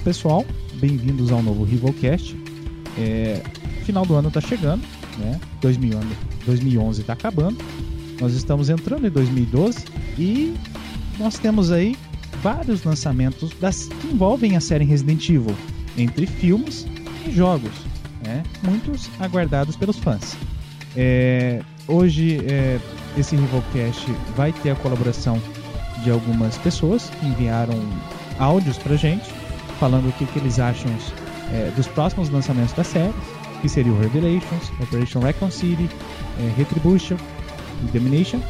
Olá pessoal, bem-vindos ao novo Rivalcast. É, final do ano está chegando, né? 2011 está acabando. Nós estamos entrando em 2012 e nós temos aí vários lançamentos das, que envolvem a série Resident Evil, entre filmes e jogos, né? muitos aguardados pelos fãs. É, hoje é, esse Rivalcast vai ter a colaboração de algumas pessoas que enviaram áudios pra gente, falando o que, que eles acham é, dos próximos lançamentos da série, que seria o Revelations, Operation Recon City, é, Retribution e Domination,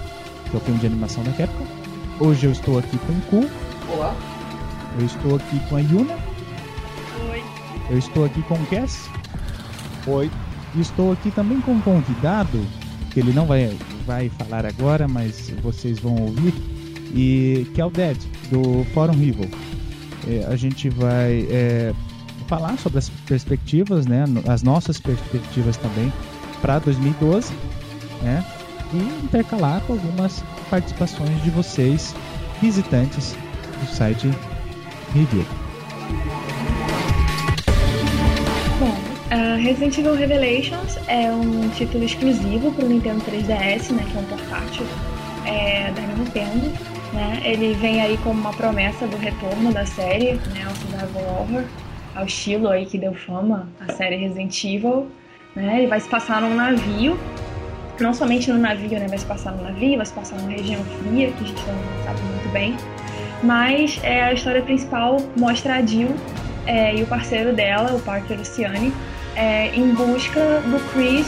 que é o filme de animação da Capcom. Hoje eu estou aqui com o Ku. Olá. Eu estou aqui com a Yuna. Oi. Eu estou aqui com o Cass. Oi. E estou aqui também com um convidado, que ele não vai, vai falar agora, mas vocês vão ouvir, e que é o Dead, do Fórum Evil. É, a gente vai é, falar sobre as perspectivas, né, as nossas perspectivas também para 2012, né, e intercalar com algumas participações de vocês, visitantes do site Review. Uh, Resident Evil Revelations é um título exclusivo para o Nintendo 3DS, né, que é um portátil é, da Nintendo. Né? Ele vem aí como uma promessa do retorno da série, né, ao survival horror, ao estilo aí que deu fama à série Resident Evil. Né? Ele vai se passar num navio, não somente no navio, né, vai se passar no navio, vai se passar numa região fria, que a gente não sabe muito bem, mas é, a história principal mostra a Jill é, e o parceiro dela, o Parker Luciani, é, em busca do Chris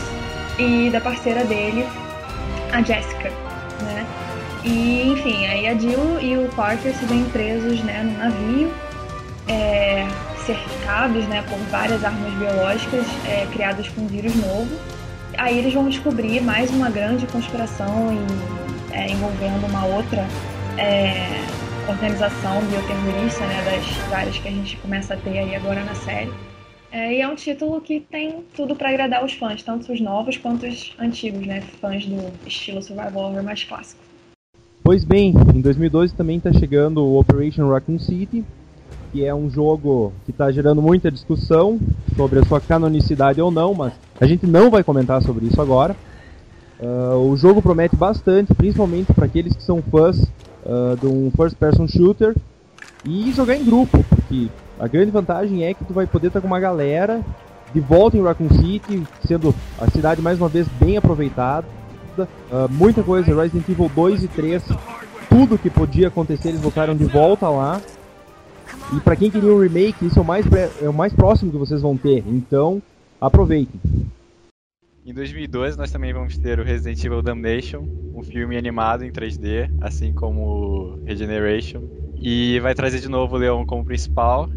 e da parceira dele, a Jessica? E enfim, aí a Jill e o Parker se veem presos né, no navio, é, cercados né, por várias armas biológicas é, criadas com um vírus novo. Aí eles vão descobrir mais uma grande conspiração é, envolvendo uma outra é, organização bioterrorista, né, das várias que a gente começa a ter aí agora na série. É, e é um título que tem tudo para agradar os fãs, tanto os novos quanto os antigos, né, fãs do estilo survival horror mais clássico. Pois bem, em 2012 também está chegando o Operation Raccoon City, que é um jogo que está gerando muita discussão sobre a sua canonicidade ou não, mas a gente não vai comentar sobre isso agora. Uh, o jogo promete bastante, principalmente para aqueles que são fãs uh, de um first person shooter e jogar em grupo, porque a grande vantagem é que tu vai poder estar com uma galera de volta em Raccoon City, sendo a cidade mais uma vez bem aproveitada. Uh, muita coisa, Resident Evil 2 e 3, tudo que podia acontecer, eles voltaram de volta lá. E para quem queria um remake, isso é o, mais é o mais próximo que vocês vão ter, então aproveitem. Em 2012 nós também vamos ter o Resident Evil Damnation, um filme animado em 3D, assim como Regeneration. E vai trazer de novo o Leon como principal.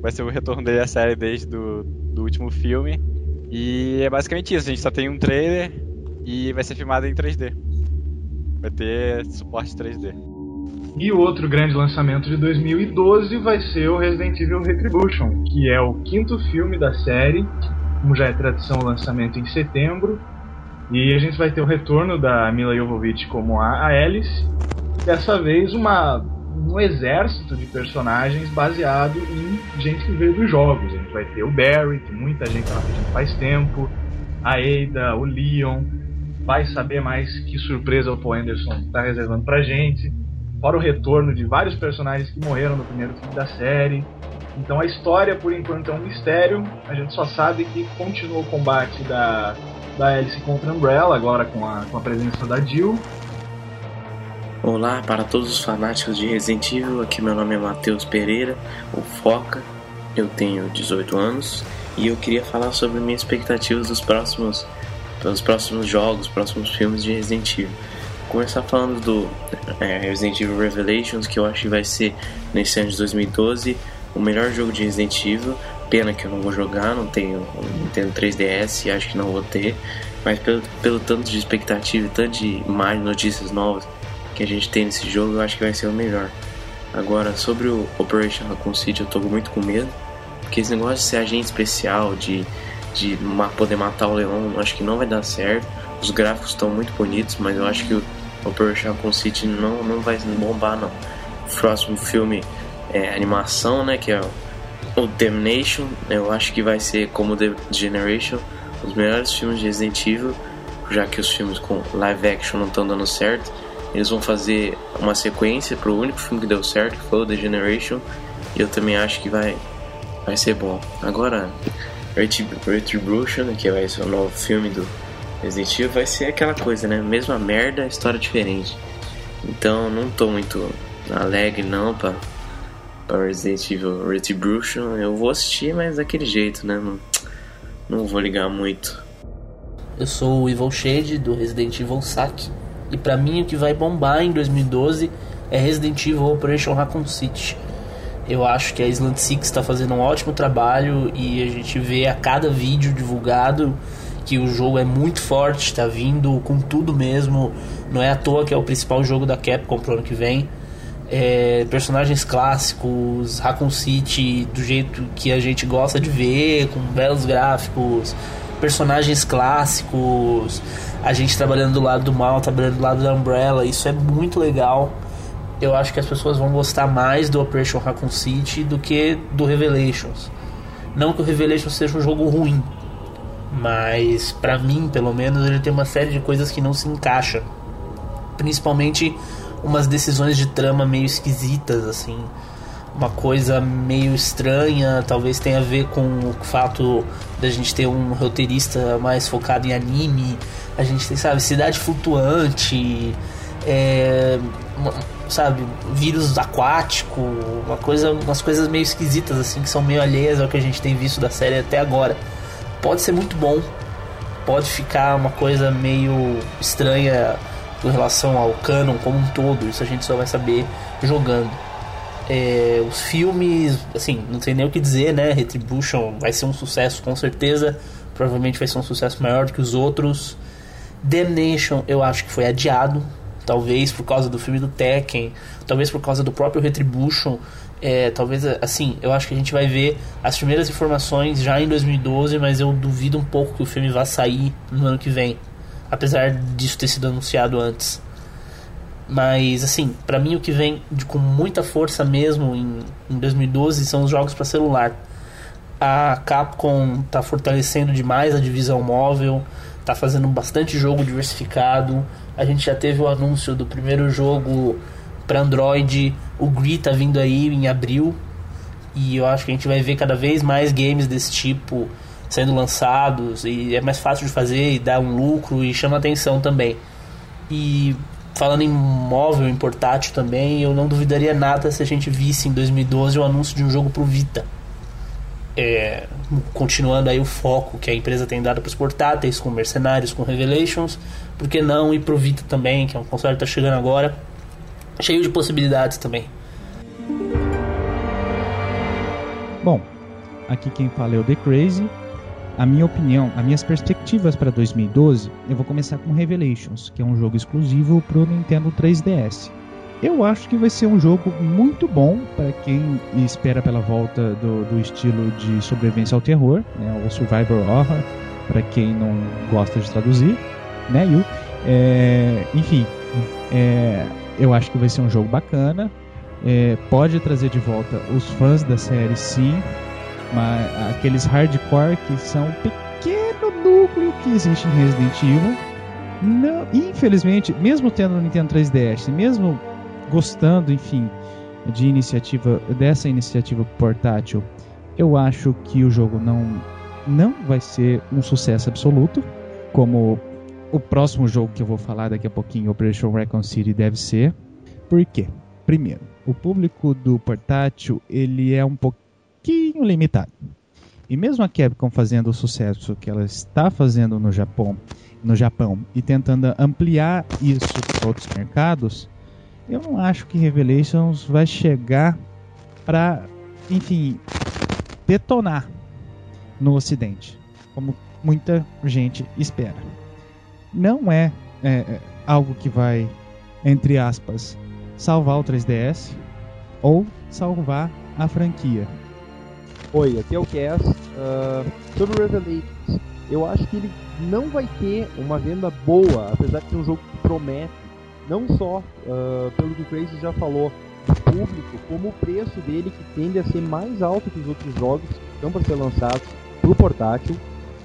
Vai ser o retorno dele à série desde do, do último filme. E é basicamente isso, a gente só tem um trailer e vai ser filmado em 3D. Vai ter suporte 3D. E o outro grande lançamento de 2012 vai ser o Resident Evil Retribution, que é o quinto filme da série como já é tradição, o lançamento em setembro. E a gente vai ter o retorno da Mila Jovovich como a Alice. Dessa vez, uma, um exército de personagens baseado em gente que veio dos jogos. A gente vai ter o Barry, que muita gente estava pedindo faz tempo, a Ada, o Leon. Vai saber mais que surpresa o Paul Anderson está reservando pra gente. Fora o retorno de vários personagens que morreram no primeiro filme da série. Então a história, por enquanto, é um mistério. A gente só sabe que continua o combate da, da Alice contra a Umbrella, agora com a, com a presença da Jill. Olá para todos os fanáticos de Resident Evil, aqui meu nome é Matheus Pereira, o Foca, eu tenho 18 anos e eu queria falar sobre minhas expectativas dos próximos, dos próximos jogos, próximos filmes de Resident Evil. Começar falando do é, Resident Evil Revelations, que eu acho que vai ser nesse ano de 2012 o melhor jogo de Resident Evil. Pena que eu não vou jogar, não tenho Nintendo 3DS e acho que não vou ter. Mas pelo, pelo tanto de expectativa e tanto de mais notícias novas que a gente tem nesse jogo, eu acho que vai ser o melhor. Agora, sobre o Operation Raccoon City, eu tô muito com medo. Porque esse negócio de ser agente especial, de, de poder matar o leão, acho que não vai dar certo. Os gráficos estão muito bonitos, mas eu acho que o Operation Raccoon City não, não vai bombar, não. O próximo filme é, animação, né? Que é o Damnation, eu acho que vai ser como The Generation, os melhores filmes de Resident Evil, já que os filmes com live action não estão dando certo. Eles vão fazer uma sequência pro único filme que deu certo, que foi o The Generation, e eu também acho que vai, vai ser bom. Agora, Retribution, que vai ser o novo filme do Resident Evil, vai ser aquela coisa, né? Mesma merda, história diferente. Então não tô muito alegre não pra, pra Resident Evil Retribution. Eu vou assistir, mas daquele jeito, né? Não, não vou ligar muito. Eu sou o Evil Shade do Resident Evil Saque. E para mim o que vai bombar em 2012 é Resident Evil Operation Raccoon City. Eu acho que a Island Six está fazendo um ótimo trabalho e a gente vê a cada vídeo divulgado que o jogo é muito forte, está vindo com tudo mesmo. Não é à toa que é o principal jogo da Capcom pro ano que vem. É, personagens clássicos, Raccoon City do jeito que a gente gosta de ver, com belos gráficos, personagens clássicos, a gente trabalhando do lado do mal, trabalhando do lado da Umbrella, isso é muito legal. Eu acho que as pessoas vão gostar mais do Operation Raccoon City do que do Revelations. Não que o Revelations seja um jogo ruim, mas para mim, pelo menos, ele tem uma série de coisas que não se encaixa. Principalmente umas decisões de trama meio esquisitas assim, uma coisa meio estranha, talvez tenha a ver com o fato da gente ter um roteirista mais focado em anime, a gente tem, sabe, cidade flutuante, é, sabe, vírus aquático, uma coisa, umas coisas meio esquisitas assim que são meio alheias ao que a gente tem visto da série até agora pode ser muito bom, pode ficar uma coisa meio estranha com relação ao canon como um todo, isso a gente só vai saber jogando. É, os filmes, assim, não tem nem o que dizer, né? Retribution vai ser um sucesso com certeza, provavelmente vai ser um sucesso maior do que os outros. Damnation eu acho que foi adiado, talvez por causa do filme do Tekken, talvez por causa do próprio Retribution é, talvez assim, eu acho que a gente vai ver as primeiras informações já em 2012, mas eu duvido um pouco que o filme vá sair no ano que vem, apesar disso ter sido anunciado antes. Mas assim, para mim o que vem de, com muita força mesmo em, em 2012 são os jogos para celular. A Capcom tá fortalecendo demais a divisão móvel, tá fazendo bastante jogo diversificado. A gente já teve o anúncio do primeiro jogo para Android. O Gri tá vindo aí em abril. E eu acho que a gente vai ver cada vez mais games desse tipo sendo lançados. E é mais fácil de fazer e dá um lucro e chama atenção também. E falando em móvel, em portátil também, eu não duvidaria nada se a gente visse em 2012 o anúncio de um jogo pro Vita. É, continuando aí o foco que a empresa tem dado para os portáteis, com Mercenários, com Revelations, por que não ir pro Vita também, que é um console que está chegando agora cheio de possibilidades também. Bom, aqui quem fala é o The Crazy. A minha opinião, as minhas perspectivas para 2012, eu vou começar com Revelations, que é um jogo exclusivo para o Nintendo 3DS. Eu acho que vai ser um jogo muito bom para quem espera pela volta do, do, estilo de sobrevivência ao terror, né, o Survivor Horror, para quem não gosta de traduzir, né, Yu? É, enfim, é, eu acho que vai ser um jogo bacana. É, pode trazer de volta os fãs da série, sim. Mas aqueles hardcore que são um pequeno núcleo que existe em Resident Evil. Não, infelizmente, mesmo tendo no Nintendo 3DS, mesmo gostando, enfim, de iniciativa dessa iniciativa portátil, eu acho que o jogo não não vai ser um sucesso absoluto, como o próximo jogo que eu vou falar daqui a pouquinho, Operation Recon City, deve ser. Por quê? Primeiro, o público do portátil ele é um pouquinho limitado. E mesmo a Capcom fazendo o sucesso que ela está fazendo no Japão, no Japão e tentando ampliar isso para outros mercados, eu não acho que Revelations vai chegar para, enfim, detonar no Ocidente, como muita gente espera não é, é, é algo que vai, entre aspas, salvar o 3DS ou salvar a franquia. Oi, aqui é o Cass. Uh, sobre Revelations, eu acho que ele não vai ter uma venda boa, apesar de ser um jogo que promete, não só uh, pelo que o Crazy já falou, do público, como o preço dele que tende a ser mais alto que os outros jogos que estão para ser lançados pro portátil.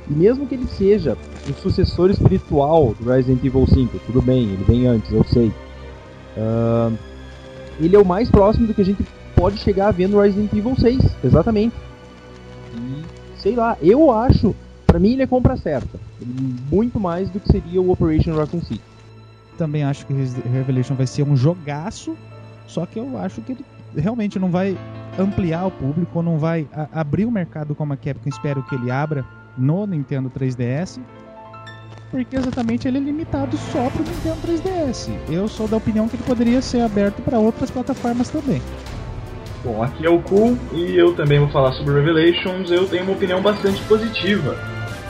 E mesmo que ele seja o sucessor espiritual do Resident Evil 5, tudo bem, ele vem antes, eu sei. Uh, ele é o mais próximo do que a gente pode chegar a ver no Resident Evil 6, exatamente. E sei lá, eu acho, para mim ele é compra certa, muito mais do que seria o Operation Raccoon City. Também acho que Revelation vai ser um jogaço, só que eu acho que ele realmente não vai ampliar o público, não vai abrir o mercado como a Capcom espero que ele abra no Nintendo 3DS, porque exatamente ele é limitado só para o Nintendo 3DS. Eu sou da opinião que ele poderia ser aberto para outras plataformas também. Bom, aqui é o Cool e eu também vou falar sobre Revelations. Eu tenho uma opinião bastante positiva.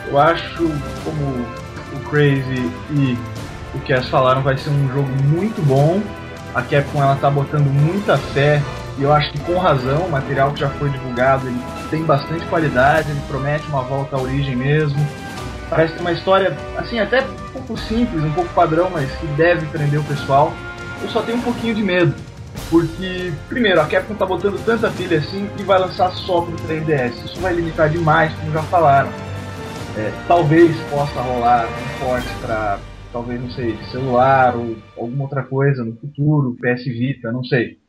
Eu acho, como o Crazy e o Cass falaram, vai ser um jogo muito bom. A Capcom ela tá botando muita fé e eu acho que com razão. O material que já foi divulgado ele tem bastante qualidade, ele promete uma volta à origem mesmo. Parece ter uma história, assim, até um pouco simples, um pouco padrão, mas que deve prender o pessoal. Eu só tenho um pouquinho de medo porque, primeiro, a Capcom tá botando tanta pilha assim e vai lançar só pro 3DS. Isso vai limitar demais, como já falaram. É, talvez possa rolar um porte para, talvez, não sei, celular ou alguma outra coisa no futuro, PS Vita, não sei.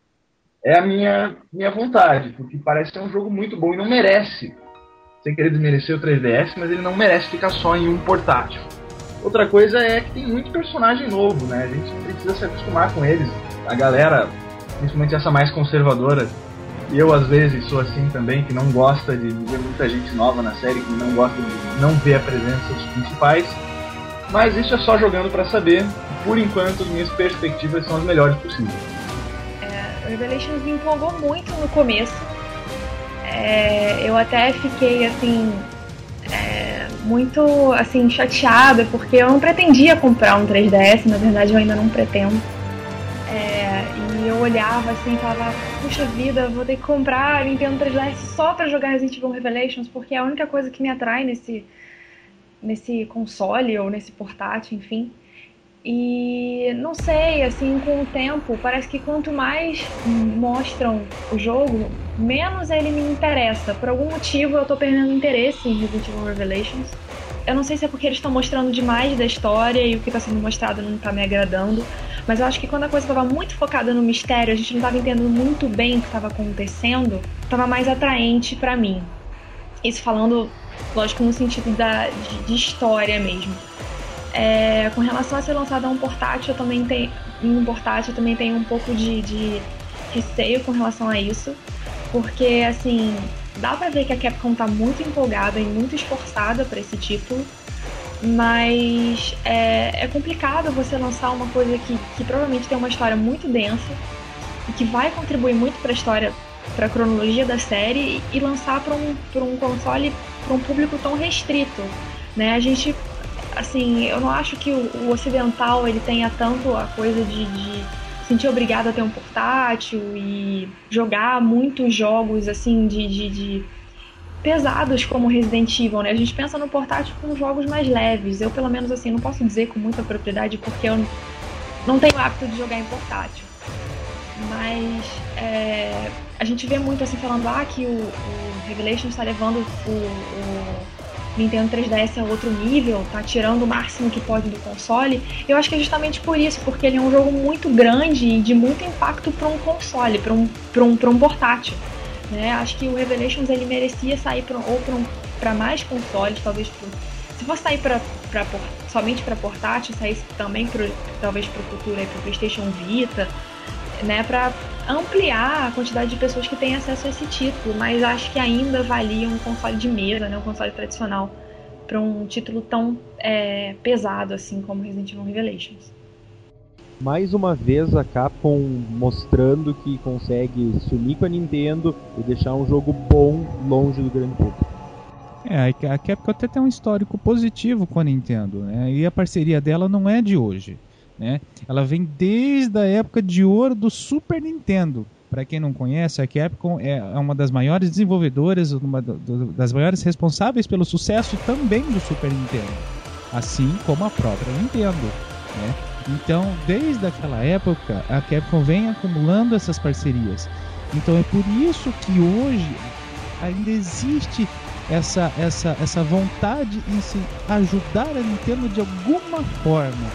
É a minha, minha vontade, porque parece ser um jogo muito bom e não merece, sem querer desmerecer o 3DS, mas ele não merece ficar só em um portátil. Outra coisa é que tem muito personagem novo, né? A gente precisa se acostumar com eles. A galera principalmente essa mais conservadora. E eu às vezes sou assim também, que não gosta de ver muita gente nova na série, que não gosta de não ver a presença dos principais. Mas isso é só jogando para saber. Por enquanto, minhas perspectivas são as melhores possíveis. É, Revelations me empolgou muito no começo. É, eu até fiquei assim é, muito assim chateada porque eu não pretendia comprar um 3DS, na verdade eu ainda não pretendo. É, e eu olhava assim e falava, puxa vida, vou ter que comprar Nintendo 3DS só para jogar Resident Evil Revelations, porque é a única coisa que me atrai nesse, nesse console ou nesse portátil, enfim. E não sei, assim, com o tempo, parece que quanto mais mostram o jogo, menos ele me interessa. Por algum motivo eu tô perdendo interesse em Resident Evil Revelations. Eu não sei se é porque eles estão mostrando demais da história e o que está sendo mostrado não está me agradando. Mas eu acho que quando a coisa estava muito focada no mistério, a gente não estava entendendo muito bem o que estava acontecendo, estava mais atraente para mim. Isso falando, lógico, no sentido da, de, de história mesmo. É, com relação a ser lançado a um portátil, eu também tenho, um portátil também tenho um pouco de, de receio com relação a isso, porque assim dá pra ver que a Capcom tá muito empolgada e muito esforçada para esse título mas é, é complicado você lançar uma coisa que, que provavelmente tem uma história muito densa e que vai contribuir muito para a história, para a cronologia da série e lançar para um, um console para um público tão restrito, né? A gente, assim, eu não acho que o, o ocidental ele tenha tanto a coisa de, de sentir obrigado a ter um portátil e jogar muitos jogos assim de, de, de pesados como Resident Evil, né? A gente pensa no portátil com jogos mais leves. Eu, pelo menos, assim, não posso dizer com muita propriedade porque eu não tenho hábito de jogar em portátil. Mas é, a gente vê muito assim falando ah, que o, o Revelation está levando o, o, Nintendo 3DS a outro nível, tá tirando o máximo que pode do console. Eu acho que é justamente por isso, porque ele é um jogo muito grande e de muito impacto para um console, para um, um, um portátil. Né? Acho que o Revelations ele merecia sair pra, ou para mais consoles, talvez pro, se fosse sair pra, pra, somente para portátil, saísse também pro, talvez para o futuro para PlayStation Vita, né, para ampliar a quantidade de pessoas que têm acesso a esse título, mas acho que ainda valia um console de mesa, né, um console tradicional, para um título tão é, pesado assim como Resident Evil Revelations mais uma vez a Capcom mostrando que consegue se unir com a Nintendo e deixar um jogo bom longe do grande público. É, a Capcom até tem um histórico positivo com a Nintendo, né? E a parceria dela não é de hoje, né? Ela vem desde a época de ouro do Super Nintendo. Para quem não conhece, a Capcom é uma das maiores desenvolvedoras, uma das maiores responsáveis pelo sucesso também do Super Nintendo, assim como a própria Nintendo. Né? Então, desde aquela época, a Capcom vem acumulando essas parcerias. Então é por isso que hoje ainda existe essa, essa, essa vontade em se ajudar a Nintendo de alguma forma,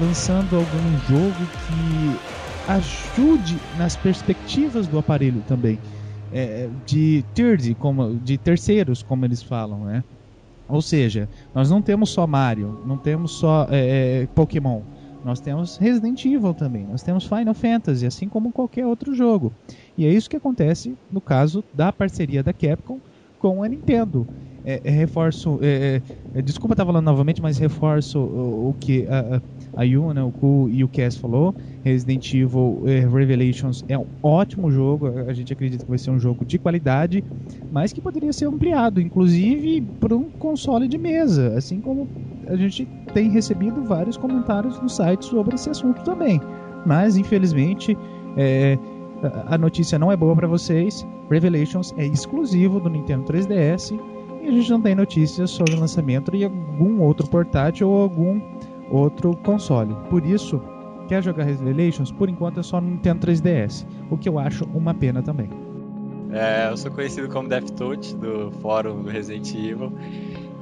lançando algum jogo que ajude nas perspectivas do aparelho também. É, de third, como, de terceiros, como eles falam, né? Ou seja, nós não temos só Mario, não temos só é, é Pokémon, nós temos Resident Evil também, nós temos Final Fantasy, assim como qualquer outro jogo. E é isso que acontece no caso da parceria da Capcom com a Nintendo. É, é, reforço. É, é, desculpa estar falando novamente, mas reforço o, o que a, a né, o Ku e o Cass falou. Resident Evil é, Revelations é um ótimo jogo. A gente acredita que vai ser um jogo de qualidade, mas que poderia ser ampliado, inclusive para um console de mesa. Assim como a gente tem recebido vários comentários no site sobre esse assunto também. Mas, infelizmente, é, a notícia não é boa para vocês. Revelations é exclusivo do Nintendo 3DS a gente não tem notícias sobre o lançamento de algum outro portátil ou algum outro console. Por isso, quer jogar Revelations? Por enquanto é só no Nintendo 3DS, o que eu acho uma pena também. É, eu sou conhecido como DevTouch do fórum do Resident Evil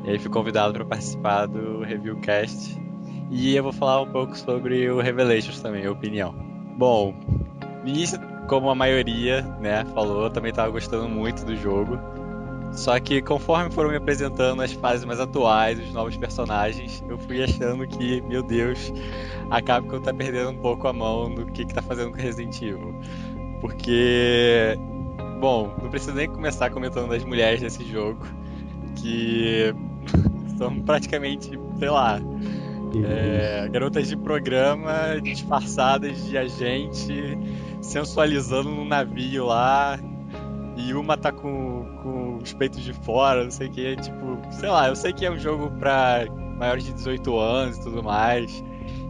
e aí fui convidado para participar do Reviewcast e eu vou falar um pouco sobre o Revelations também, a opinião. Bom, no início como a maioria, né, falou, eu também estava gostando muito do jogo. Só que conforme foram me apresentando as fases mais atuais, os novos personagens, eu fui achando que, meu Deus, a Capcom tá perdendo um pouco a mão do que, que tá fazendo com Resident Evil. Porque, bom, não preciso nem começar comentando das mulheres desse jogo, que são praticamente, sei lá, é, garotas de programa disfarçadas de agente sensualizando num navio lá. E uma tá com os peitos de fora, não sei o que. Tipo, sei lá, eu sei que é um jogo pra maiores de 18 anos e tudo mais.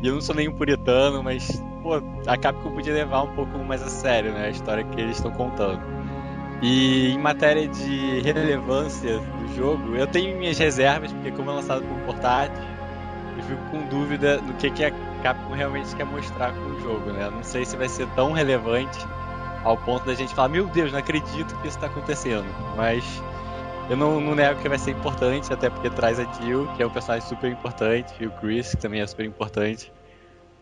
E eu não sou nenhum puritano, mas, pô, a Capcom podia levar um pouco mais a sério, né? A história que eles estão contando. E em matéria de relevância do jogo, eu tenho minhas reservas, porque como é lançado por portátil, eu fico com dúvida do que, que a Capcom realmente quer mostrar com o jogo, né? Não sei se vai ser tão relevante ao ponto da gente falar, meu Deus, não acredito que isso está acontecendo. Mas eu não, não, nego que vai ser importante, até porque traz a Jill, que é um personagem super importante, e o Chris, que também é super importante.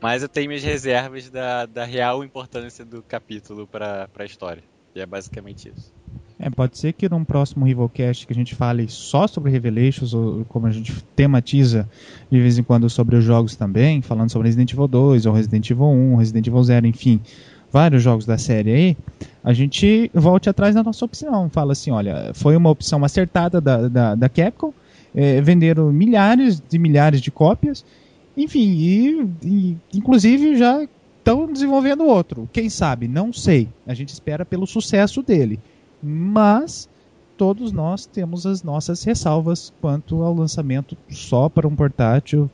Mas eu tenho minhas reservas da, da real importância do capítulo para a história. E é basicamente isso. É, pode ser que num próximo Rivalcast que a gente fale só sobre Revelations, ou como a gente tematiza de vez em quando sobre os jogos também, falando sobre Resident Evil 2, ou Resident Evil 1, Resident Evil 0, enfim, vários jogos da série aí, a gente volte atrás na nossa opção. Fala assim, olha, foi uma opção acertada da, da, da Capcom, é, venderam milhares e milhares de cópias, enfim, e, e inclusive já estão desenvolvendo outro. Quem sabe? Não sei. A gente espera pelo sucesso dele mas todos nós temos as nossas ressalvas quanto ao lançamento só para um portátil,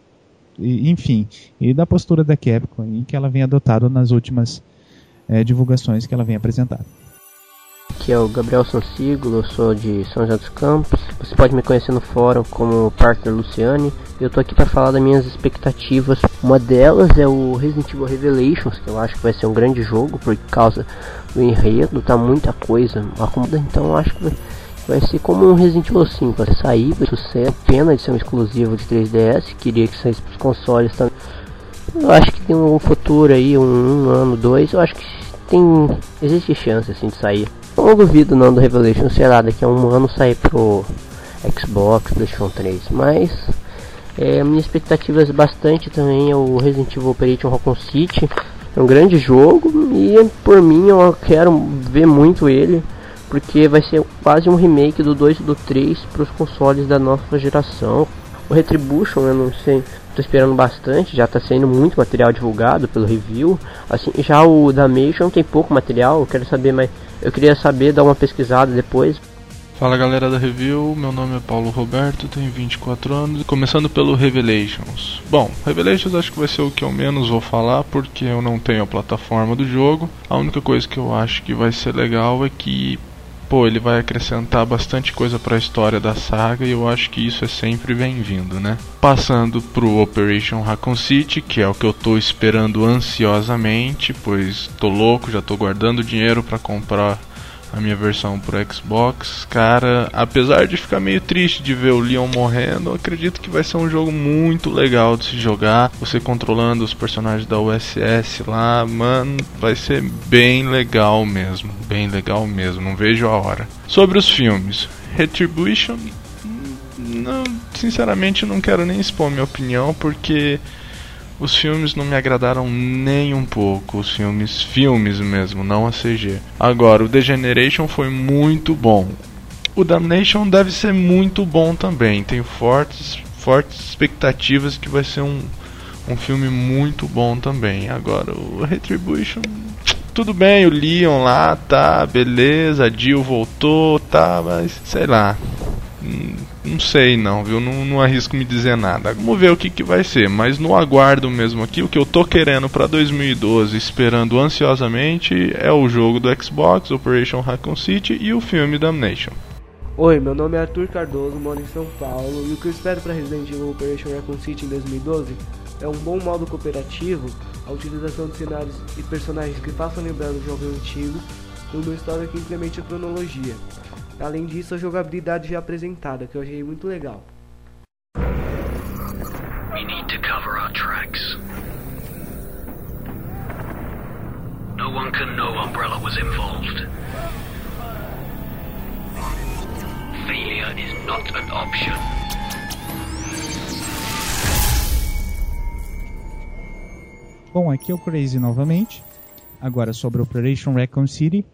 e, enfim, e da postura da Capcom em que ela vem adotado nas últimas é, divulgações que ela vem apresentando. Aqui é o Gabriel Sansiglo, eu sou de São José dos Campos. Você pode me conhecer no fórum como Partner Luciane. Eu tô aqui para falar das minhas expectativas. Uma delas é o Resident Evil Revelations, que eu acho que vai ser um grande jogo por causa do enredo, tá muita coisa acomodada, então acho que vai, vai ser como um Resident Evil 5, vai sair, vai sucesso, pena de ser um exclusivo de 3DS, queria que saísse pros consoles também. Eu acho que tem um futuro aí, um, um ano, dois, eu acho que tem. existe chance assim de sair. Não duvido não do Revelation, sei lá, daqui a um ano sair pro Xbox, PlayStation 3, mas é, minha expectativa é bastante também é o Resident Evil Operation Raccoon City. É um grande jogo e por mim eu quero ver muito ele, porque vai ser quase um remake do 2 e do 3 para os consoles da nova geração. O Retribution, eu não sei, tô esperando bastante, já tá sendo muito material divulgado pelo review. Assim, já o Damation tem pouco material, eu quero saber mais, eu queria saber dar uma pesquisada depois Fala galera da review, meu nome é Paulo Roberto, tenho 24 anos, começando pelo Revelations. Bom, Revelations acho que vai ser o que eu menos vou falar porque eu não tenho a plataforma do jogo. A única coisa que eu acho que vai ser legal é que pô, ele vai acrescentar bastante coisa para a história da saga e eu acho que isso é sempre bem-vindo, né? Passando pro Operation Raccoon City, que é o que eu tô esperando ansiosamente, pois tô louco, já tô guardando dinheiro para comprar a minha versão pro Xbox. Cara, apesar de ficar meio triste de ver o Leon morrendo, acredito que vai ser um jogo muito legal de se jogar. Você controlando os personagens da USS lá, mano, vai ser bem legal mesmo. Bem legal mesmo, não vejo a hora. Sobre os filmes, Retribution. Não, sinceramente não quero nem expor minha opinião porque os filmes não me agradaram nem um pouco, os filmes, filmes mesmo, não a CG. Agora, o Degeneration foi muito bom. O Damnation deve ser muito bom também. Tenho fortes, fortes expectativas que vai ser um, um filme muito bom também. Agora, o Retribution, tudo bem, o Leon lá, tá, beleza, a Jill voltou, tá, mas sei lá. Não sei não, viu? Não, não arrisco me dizer nada. Vamos ver o que, que vai ser, mas no aguardo mesmo aqui, o que eu tô querendo para 2012, esperando ansiosamente, é o jogo do Xbox, Operation Raccoon City e o filme Damnation. Oi, meu nome é Arthur Cardoso, moro em São Paulo, e o que eu espero para Resident Evil Operation Raccoon City em 2012 é um bom modo cooperativo, a utilização de cenários e personagens que façam lembrar o jogo antigo, e uma história que implemente a cronologia. Além disso, a jogabilidade já apresentada, que eu achei muito legal. We need to cover our tracks. No one can know Umbrella was involved. Failure is not an option. Bom, aqui é o Crazy novamente. Agora sobre Operation Raccoon City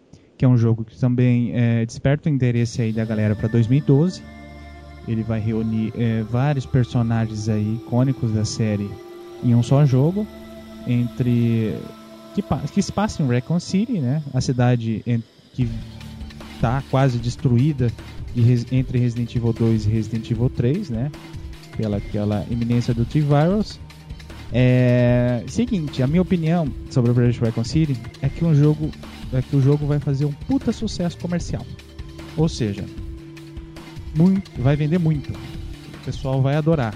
que é um jogo que também é, desperta o interesse aí da galera para 2012. Ele vai reunir é, vários personagens aí icônicos da série em um só jogo, entre que, que se passa em Recon City, né? A cidade que está quase destruída de, entre Resident Evil 2 e Resident Evil 3, né? Pela aquela iminência do T-Virus. É, seguinte, a minha opinião sobre Operation Recon City é que um jogo é que o jogo vai fazer um puta sucesso comercial. Ou seja, muito, vai vender muito. O pessoal vai adorar.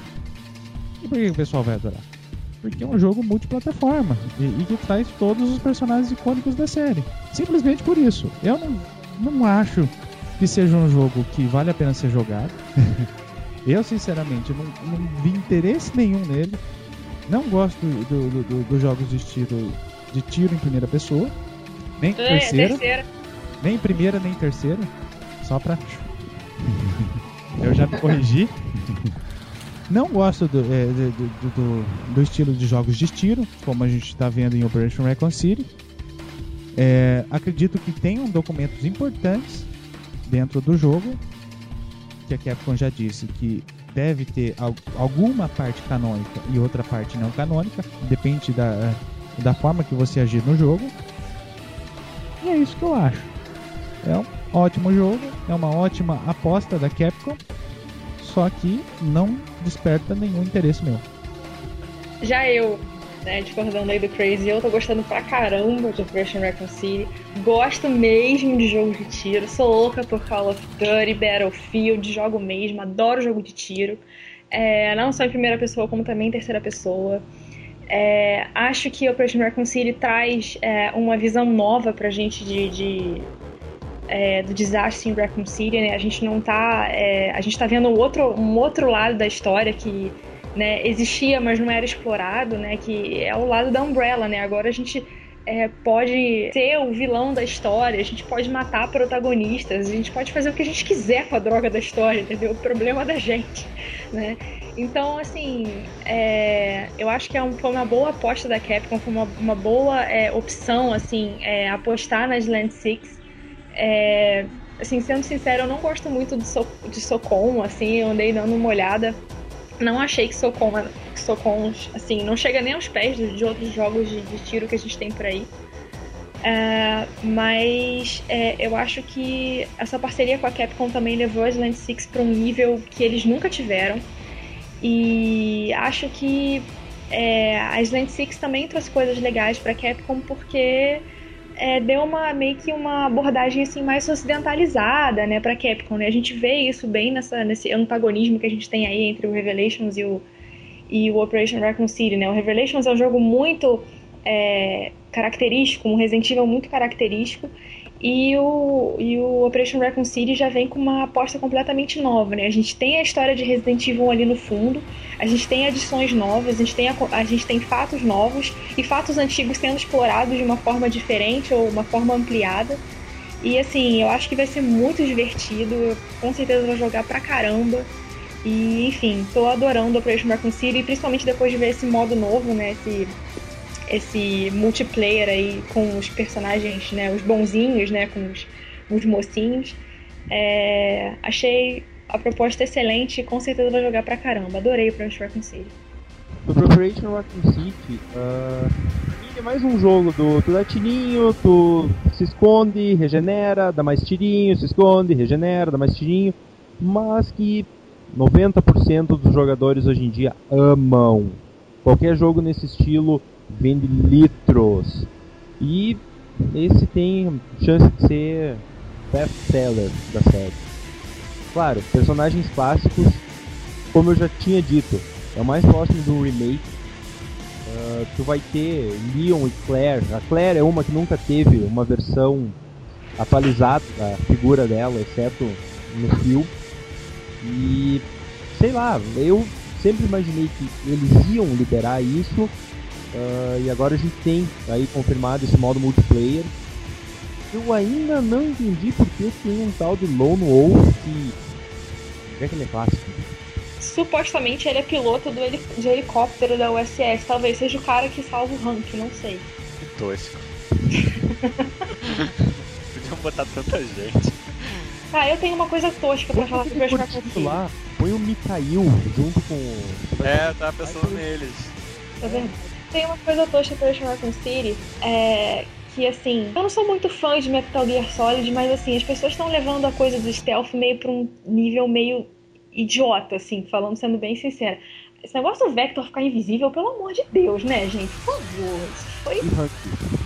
E por que o pessoal vai adorar? Porque é um jogo multiplataforma e, e que traz todos os personagens icônicos da série. Simplesmente por isso. Eu não, não acho que seja um jogo que vale a pena ser jogado. Eu, sinceramente, não, não vi interesse nenhum nele. Não gosto dos do, do, do jogos de estilo de tiro em primeira pessoa. Nem é, terceira, terceira. Nem primeira, nem terceira. Só pra. Eu já me corrigi. Não gosto do, é, do, do, do, estilo de jogos de tiro, como a gente está vendo em Operation Recon City. É, acredito que tenham documentos importantes dentro do jogo, que a Capcom já disse que deve ter alguma parte canônica e outra parte não canônica, depende da, da forma que você agir no jogo. E é isso que eu acho. É um ótimo jogo, é uma ótima aposta da Capcom, só que não desperta nenhum interesse meu. Já eu, né, discordando aí do Crazy, eu tô gostando pra caramba de Operation Raccoon City. Gosto mesmo de jogo de tiro, sou louca por Call of Duty, Battlefield, jogo mesmo, adoro jogo de tiro. É, não só em primeira pessoa, como também em terceira pessoa. É, acho que Operation Raccoon City traz é, uma visão nova pra gente de, de é, do desastre em Raccoon City, né? A gente não tá... É, a gente tá vendo outro, um outro lado da história que né, existia, mas não era explorado, né? Que é o lado da Umbrella, né? Agora a gente é, pode ser o vilão da história, a gente pode matar protagonistas, a gente pode fazer o que a gente quiser com a droga da história, entendeu? O problema é da gente, né? Então, assim, é, eu acho que é um, foi uma boa aposta da Capcom, foi uma, uma boa é, opção, assim, é, apostar nas Land Six. É, assim, sendo sincero, eu não gosto muito de, so, de Socom, assim, eu andei dando uma olhada. Não achei que Socom, que Socom assim, não chega nem aos pés de, de outros jogos de, de, tiro que a gente tem por aí. É, mas eu acho que essa parceria com a Capcom também levou as Land Six para um nível que eles nunca tiveram. E acho que é, a Slant Six também trouxe coisas legais para Capcom porque é, deu uma meio que uma abordagem assim mais ocidentalizada, né, para Capcom. Né? A gente vê isso bem nessa nesse antagonismo que a gente tem aí entre o Revelations e o e o Operation Raccoon City, né? O Revelations é um jogo muito é, característico, um Resident Evil muito característico. E o, e o Operation Raccoon City já vem com uma aposta completamente nova, né? A gente tem a história de Resident Evil ali no fundo, a gente tem adições novas, a gente tem, a, a gente tem fatos novos e fatos antigos sendo explorados de uma forma diferente ou uma forma ampliada. E assim, eu acho que vai ser muito divertido, eu com certeza vou jogar pra caramba. E enfim, tô adorando Operation Raccoon City, principalmente depois de ver esse modo novo, né? Esse, esse multiplayer aí com os personagens, né? Os bonzinhos, né? Com os, os mocinhos. É, achei a proposta excelente e com certeza vou jogar pra caramba. Adorei o Operation Raccoon City. Sobre Operation Raccoon City, uh, é mais um jogo do tu dá tirinho, tu se esconde, regenera, dá mais tirinho, se esconde, regenera, dá mais tirinho, mas que 90% dos jogadores hoje em dia amam. Qualquer jogo nesse estilo vende litros. E esse tem chance de ser best seller da série. Claro, personagens clássicos, como eu já tinha dito, é o mais próximo do remake. Uh, tu vai ter Leon e Claire. A Claire é uma que nunca teve uma versão atualizada da figura dela, exceto no filme. E sei lá, eu sempre imaginei que eles iam liberar isso. Uh, e agora a gente tem aí confirmado esse modo multiplayer. Eu ainda não entendi porque tem um tal de Lone Wolf que. é que ele é clássico? Supostamente ele é piloto do heli de helicóptero da USS. Talvez seja o cara que salva o Hank, não sei. Que tosco. Podiam botar tanta gente. Ah, eu tenho uma coisa tosca pra falar sobre o Raccoon lá, põe o Mikhail junto com. É, eu tava pensando neles. Tá vendo? Tem uma coisa tosca pra Raccoon City, é. Que assim, eu não sou muito fã de Metal Gear Solid, mas assim, as pessoas estão levando a coisa do stealth meio pra um nível meio idiota, assim, falando, sendo bem sincera. Esse negócio do Vector ficar invisível, pelo amor de Deus, né, gente? Por favor. Isso foi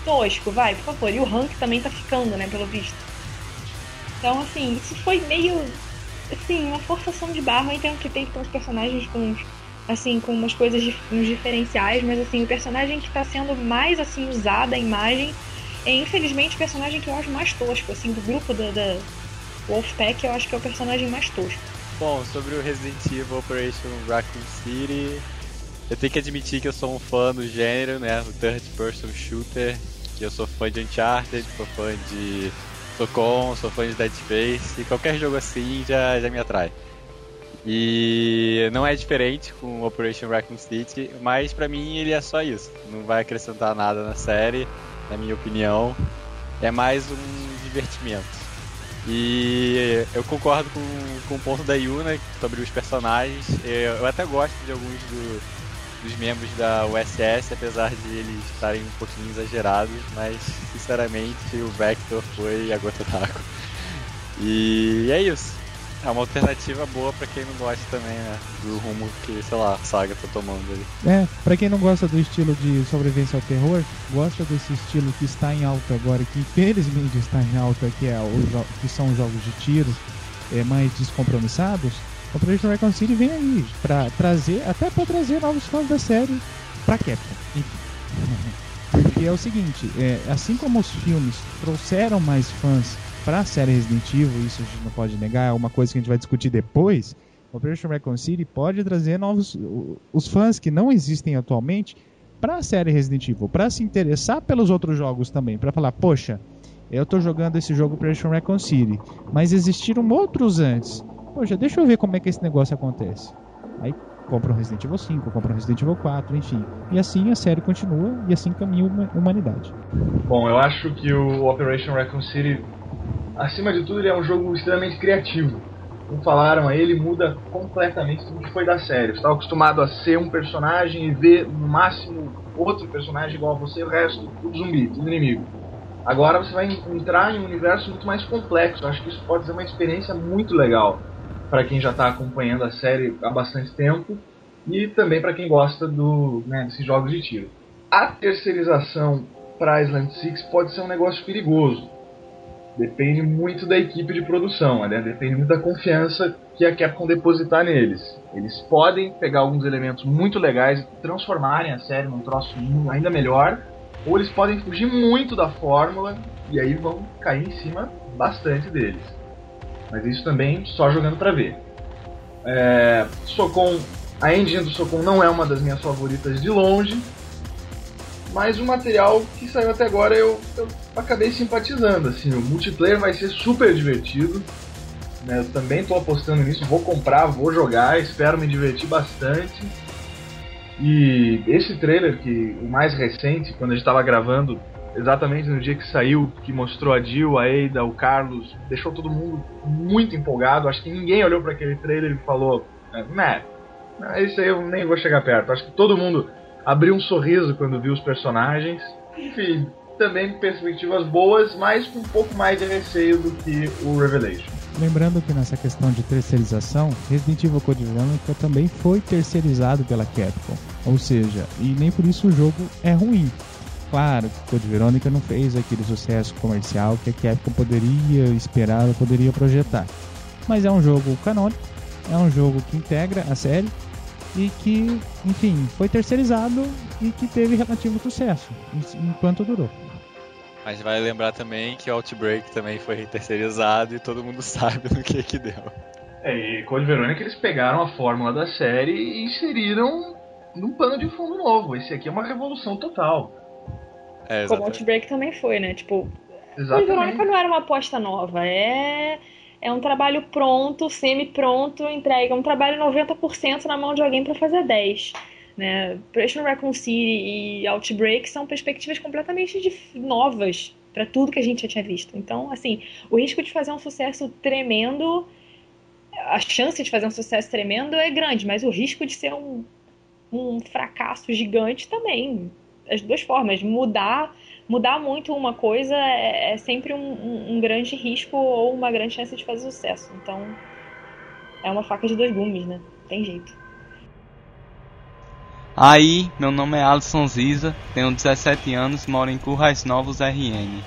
tosco, vai, por favor. E o Hank também tá ficando, né, pelo visto. Então, assim, isso foi meio. Assim, uma forçação de barra. Eu entendo que tem que ter uns personagens com. Assim, com umas coisas, uns diferenciais, mas assim, o personagem que está sendo mais assim usado a imagem é infelizmente o personagem que eu acho mais tosco, assim, do grupo da, da Wolfpack, eu acho que é o personagem mais tosco. Bom, sobre o Resident Evil Operation Raccoon City, eu tenho que admitir que eu sou um fã do gênero, né? O third person shooter, que eu sou fã de Uncharted, sou fã de sou com, sou fã de Dead Space, qualquer jogo assim já, já me atrai. E não é diferente com Operation Raccoon City, mas pra mim ele é só isso. Não vai acrescentar nada na série, na minha opinião. É mais um divertimento. E eu concordo com, com o ponto da Yuna sobre os personagens. Eu, até gosto de alguns do, dos membros da USS, apesar de eles estarem um pouquinho exagerados, mas sinceramente o Vector foi a gota d'água. E é isso. É uma alternativa boa para quem não gosta também, né? Do rumo que, sei lá, a saga tá tomando ali. É, pra quem não gosta do estilo de sobrevivência ao terror, gosta desse estilo que está em alta agora, que infelizmente está em alta, que, é o, que são os jogos de tiro é, mais descompromissados, o Operation Recon City vem aí para trazer, até para trazer novos fãs da série pra Capcom. Porque é o seguinte, é, assim como os filmes trouxeram mais fãs para a série Resident Evil, isso a gente não pode negar, é uma coisa que a gente vai discutir depois. Operation Recon City pode trazer novos os fãs que não existem atualmente para a série Resident Evil, para se interessar pelos outros jogos também, para falar, poxa, eu estou jogando esse jogo Operation Recon City, mas existiram outros antes. Poxa, deixa eu ver como é que esse negócio acontece. Aí compra um Resident Evil 5, compra um Resident Evil 4, enfim. E assim a série continua e assim caminha a humanidade. Bom, eu acho que o Operation Recon City, acima de tudo, ele é um jogo extremamente criativo. Como falaram aí, ele muda completamente tudo que foi da série. Você estava acostumado a ser um personagem e ver no máximo outro personagem igual a você, o resto tudo zumbi, tudo inimigo. Agora você vai entrar em um universo muito mais complexo. Acho que isso pode ser uma experiência muito legal para quem já está acompanhando a série há bastante tempo e também para quem gosta do, né, desses jogos de tiro. A terceirização para Island Six pode ser um negócio perigoso. Depende muito da equipe de produção, né? depende muito da confiança que a Capcom depositar neles. Eles podem pegar alguns elementos muito legais e transformarem a série num troço ainda melhor, ou eles podem fugir muito da fórmula e aí vão cair em cima bastante deles. Mas isso também só jogando para ver. É, Socon, a engine do Socon não é uma das minhas favoritas de longe, mas o material que saiu até agora eu, eu acabei simpatizando. Assim, o multiplayer vai ser super divertido. Né? Eu também estou apostando nisso, vou comprar, vou jogar, espero me divertir bastante. E esse trailer, que o mais recente, quando a gente estava gravando, exatamente no dia que saiu, que mostrou a Jill, a Ada, o Carlos, deixou todo mundo muito empolgado. Acho que ninguém olhou para aquele trailer e falou: né, isso aí eu nem vou chegar perto. Acho que todo mundo abriu um sorriso quando viu os personagens. Enfim, também perspectivas boas, mas com um pouco mais de receio do que o Revelation. Lembrando que nessa questão de terceirização, Resident Evil Code Veronica também foi terceirizado pela Capcom. Ou seja, e nem por isso o jogo é ruim. Claro que Code Veronica não fez aquele sucesso comercial que a Capcom poderia esperar ou poderia projetar. Mas é um jogo canônico, é um jogo que integra a série e que, enfim, foi terceirizado e que teve relativo sucesso enquanto durou. Mas vai lembrar também que Outbreak também foi terceirizado e todo mundo sabe no que que deu. É, e Code Verônica eles pegaram a fórmula da série e inseriram num pano de fundo novo. Esse aqui é uma revolução total. É, Como Outbreak também foi, né? Tipo, Code Verônica não era uma aposta nova, é é um trabalho pronto, semi-pronto, entrega um trabalho 90% na mão de alguém para fazer 10. Né? Operation Raccoon City e Outbreak são perspectivas completamente novas para tudo que a gente já tinha visto. Então, assim, o risco de fazer um sucesso tremendo, a chance de fazer um sucesso tremendo é grande, mas o risco de ser um, um fracasso gigante também. As duas formas, mudar mudar muito uma coisa é, é sempre um, um, um, grande risco ou uma grande chance de fazer sucesso. Então, é uma faca de dois gumes, né? Tem jeito. Aí, meu nome é Alisson Ziza, tenho 17 anos, moro em Currais Novos, RN.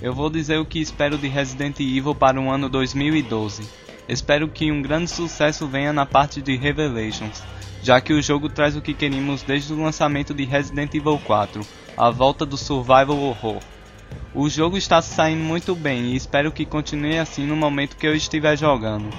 Eu vou dizer o que espero de Resident Evil para o ano 2012. Espero que um grande sucesso venha na parte de Revelations, já que o jogo traz o que queríamos desde o lançamento de Resident Evil 4, a volta do survival horror. O jogo está saindo muito bem e espero que continue assim no momento que eu estiver jogando.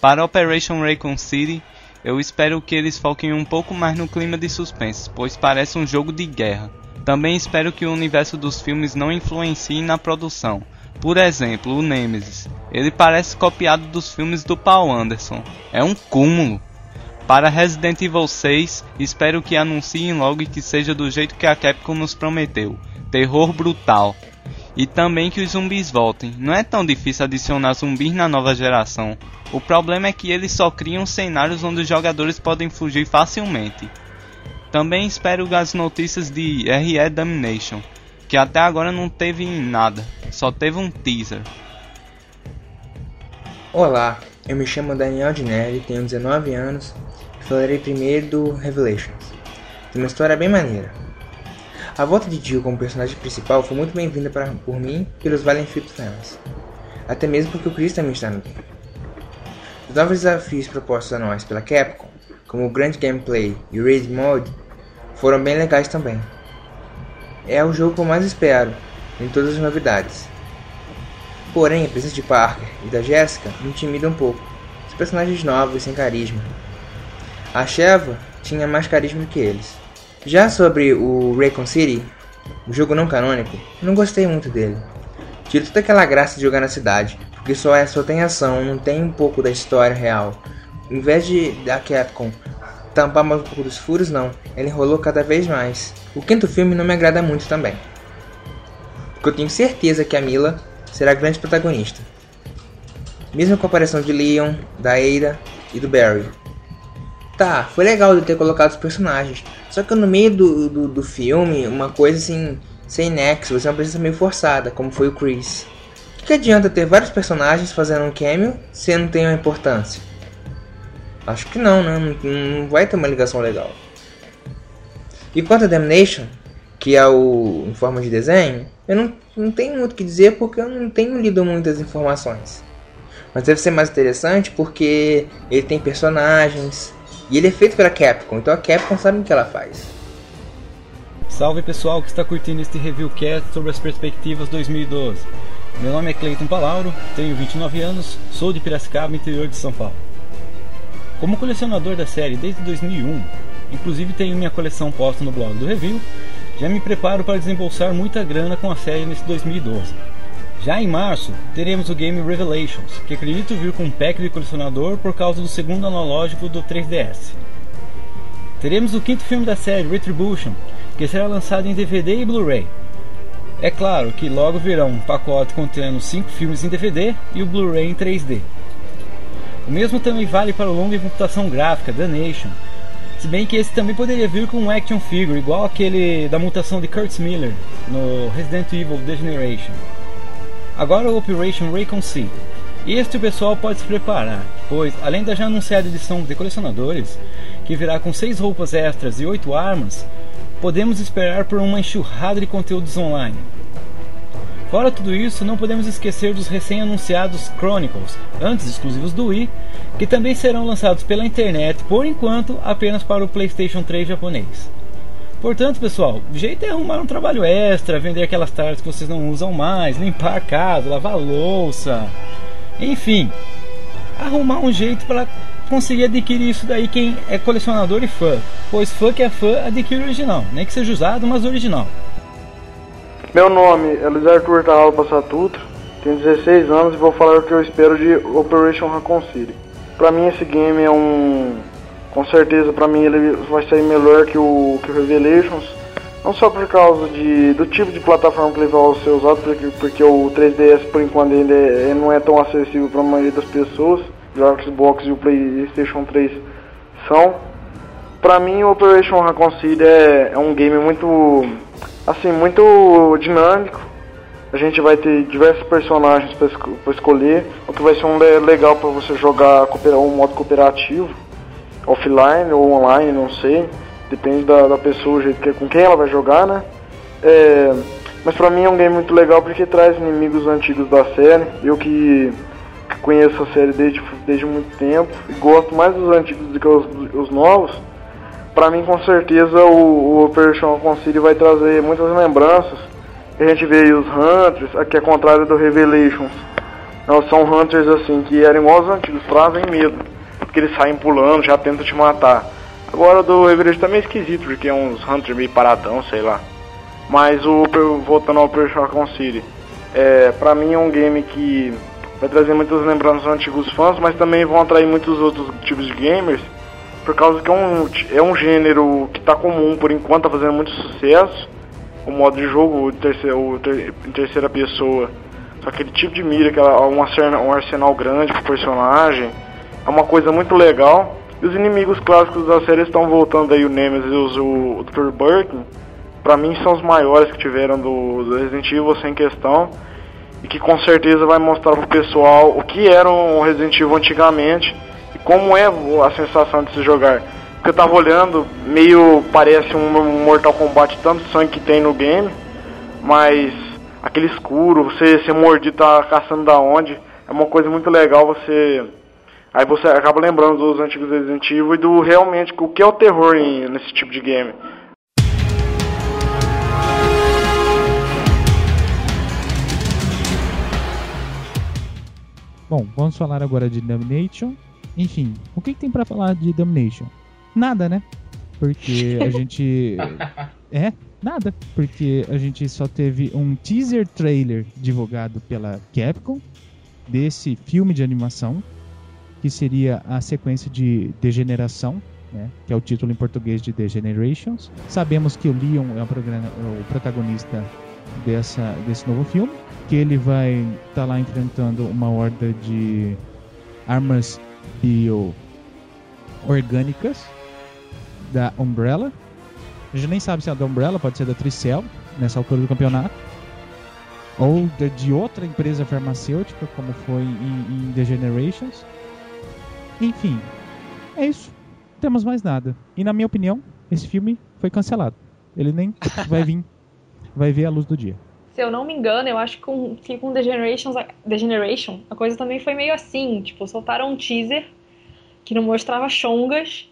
Para Operation Raccoon City, eu espero que eles foquem um pouco mais no clima de suspense, pois parece um jogo de guerra. Também espero que o universo dos filmes não influencie na produção. Por exemplo, o Nemesis. Ele parece copiado dos filmes do Paul Anderson. É um cúmulo. Para Resident Evil 6, espero que anunciem logo e que seja do jeito que a Capcom nos prometeu. Terror brutal. E também que os zumbis voltem. Não é tão difícil adicionar zumbis na nova geração. O problema é que eles só criam cenários onde os jogadores podem fugir facilmente. Também espero as notícias de RE Domination, que até agora não teve nada, só teve um teaser. Olá, eu me chamo Daniel Dinelli, tenho 19 anos falarei primeiro do Revelations. Tem uma história bem maneira. A volta de Jill como personagem principal foi muito bem-vinda por mim e pelos Valiant Field fans. Até mesmo porque o Chris também está no game. Os novos desafios propostos a nós pela Capcom, como o Grand Gameplay e o Raid Mode, foram bem legais também. É o jogo que eu mais espero, em todas as novidades. Porém, a presença de Parker e da Jessica me intimida um pouco. Os personagens novos e sem carisma, a Sheva tinha mais carisma que eles. Já sobre o Raycon City, o jogo não canônico, não gostei muito dele. Tira toda aquela graça de jogar na cidade, porque só, é, só tem ação, não tem um pouco da história real. Em vez de da Capcom tampar mais um pouco dos furos, não, ele enrolou cada vez mais. O quinto filme não me agrada muito também. Porque eu tenho certeza que a Mila será grande protagonista. Mesmo com a aparição de Leon, da Ada e do Barry. Tá, foi legal de ter colocado os personagens. Só que no meio do, do, do filme, uma coisa assim, sem nexo, você é uma presença meio forçada, como foi o Chris. O que, que adianta ter vários personagens fazendo um cameo se não tem uma importância? Acho que não, né? Não, não vai ter uma ligação legal. E quanto a Damnation, que é o em forma de desenho, eu não, não tenho muito o que dizer porque eu não tenho lido muitas informações. Mas deve ser mais interessante porque ele tem personagens e ele é feito pela Capcom, então a Capcom sabe o que ela faz. Salve pessoal que está curtindo este reviewcast sobre as perspectivas 2012. Meu nome é Cleiton Palauro, tenho 29 anos, sou de Piracicaba, interior de São Paulo. Como colecionador da série desde 2001, inclusive tenho minha coleção posta no blog do Review, já me preparo para desembolsar muita grana com a série nesse 2012. Já em março, teremos o game Revelations, que acredito vir com um pack de colecionador por causa do segundo analógico do 3DS. Teremos o quinto filme da série, Retribution, que será lançado em DVD e Blu-ray. É claro que logo virá um pacote contendo 5 filmes em DVD e o Blu-ray em 3D. O mesmo também vale para o longa em computação gráfica, The Nation, se bem que esse também poderia vir com um action figure, igual aquele da mutação de Kurtz Miller no Resident Evil Degeneration. Agora o Operation Raycon C. Este o pessoal pode se preparar, pois além da já anunciada edição de colecionadores, que virá com 6 roupas extras e 8 armas, podemos esperar por uma enxurrada de conteúdos online. Fora tudo isso, não podemos esquecer dos recém-anunciados Chronicles, antes exclusivos do Wii, que também serão lançados pela internet, por enquanto apenas para o PlayStation 3 japonês. Portanto, pessoal, o jeito é arrumar um trabalho extra, vender aquelas tardes que vocês não usam mais, limpar a casa, lavar a louça, enfim, arrumar um jeito para conseguir adquirir isso daí quem é colecionador e fã, pois fã que é fã adquire o original, nem que seja usado, mas original. Meu nome é Luiz Arthur Tarralo Passatuto, tenho 16 anos e vou falar o que eu espero de Operation Raccoon City. Pra mim esse game é um... Com certeza pra mim ele vai sair melhor que o, que o Revelations. Não só por causa de, do tipo de plataforma que ele vai ser usado, porque, porque o 3DS por enquanto ainda é, não é tão acessível para a maioria das pessoas. O Xbox e o PlayStation 3 são. Pra mim o Operation Raccoon City é, é um game muito assim, muito dinâmico. A gente vai ter diversos personagens para esco escolher, o que vai ser um legal para você jogar um modo cooperativo, offline ou online, não sei. Depende da, da pessoa, jeito que, com quem ela vai jogar, né? É, mas pra mim é um game muito legal porque traz inimigos antigos da série. Eu que, que conheço a série desde, desde muito tempo e gosto mais dos antigos do que os, os novos para mim com certeza o, o Operation Concile vai trazer muitas lembranças. A gente vê os Hunters, aqui é contrário do Revelations. Nós são Hunters assim, que eram igual os antigos, trazem medo. Porque eles saem pulando, já tentam te matar. Agora do Revelations também é esquisito, porque é uns Hunters meio paradão, sei lá. Mas o voltando ao Operation Concile, é, pra mim é um game que vai trazer muitas lembranças dos antigos fãs, mas também vão atrair muitos outros tipos de gamers por causa que é um, é um gênero que está comum por enquanto, tá fazendo muito sucesso. O modo de jogo o terceira, ter, em terceira pessoa, só aquele tipo de mira, que é um arsenal, um arsenal grande pro personagem, é uma coisa muito legal. E os inimigos clássicos da série estão voltando aí, o Nemesis e o, o Dr. Birkin. Pra mim são os maiores que tiveram do, do Resident Evil sem questão. E que com certeza vai mostrar pro pessoal o que era um Resident Evil antigamente como é a sensação de se jogar. Porque eu tava olhando, meio parece um Mortal Kombat, tanto sangue que tem no game, mas aquele escuro, você ser mordido, tá caçando da onde, é uma coisa muito legal você. Aí você acaba lembrando dos antigos Resident Evil e do realmente o que é o terror em, nesse tipo de game. Bom, vamos falar agora de Domination, enfim, o que, que tem para falar de Domination? Nada, né? Porque a gente. É, nada. Porque a gente só teve um teaser trailer divulgado pela Capcom desse filme de animação, que seria a sequência de Degeneração, né, que é o título em português de Degenerations. Sabemos que o Leon é o, o protagonista dessa, desse novo filme, que ele vai estar tá lá enfrentando uma horda de armas bio orgânicas da Umbrella. A gente nem sabe se é da Umbrella, pode ser da Tricel, nessa altura do campeonato. Ou de outra empresa farmacêutica, como foi em, em The Generations. Enfim, é isso. Não temos mais nada. E na minha opinião, esse filme foi cancelado. Ele nem vai vir vai ver a luz do dia. Se eu não me engano, eu acho que com, que com The, Generations, The Generation a coisa também foi meio assim. Tipo, soltaram um teaser que não mostrava chongas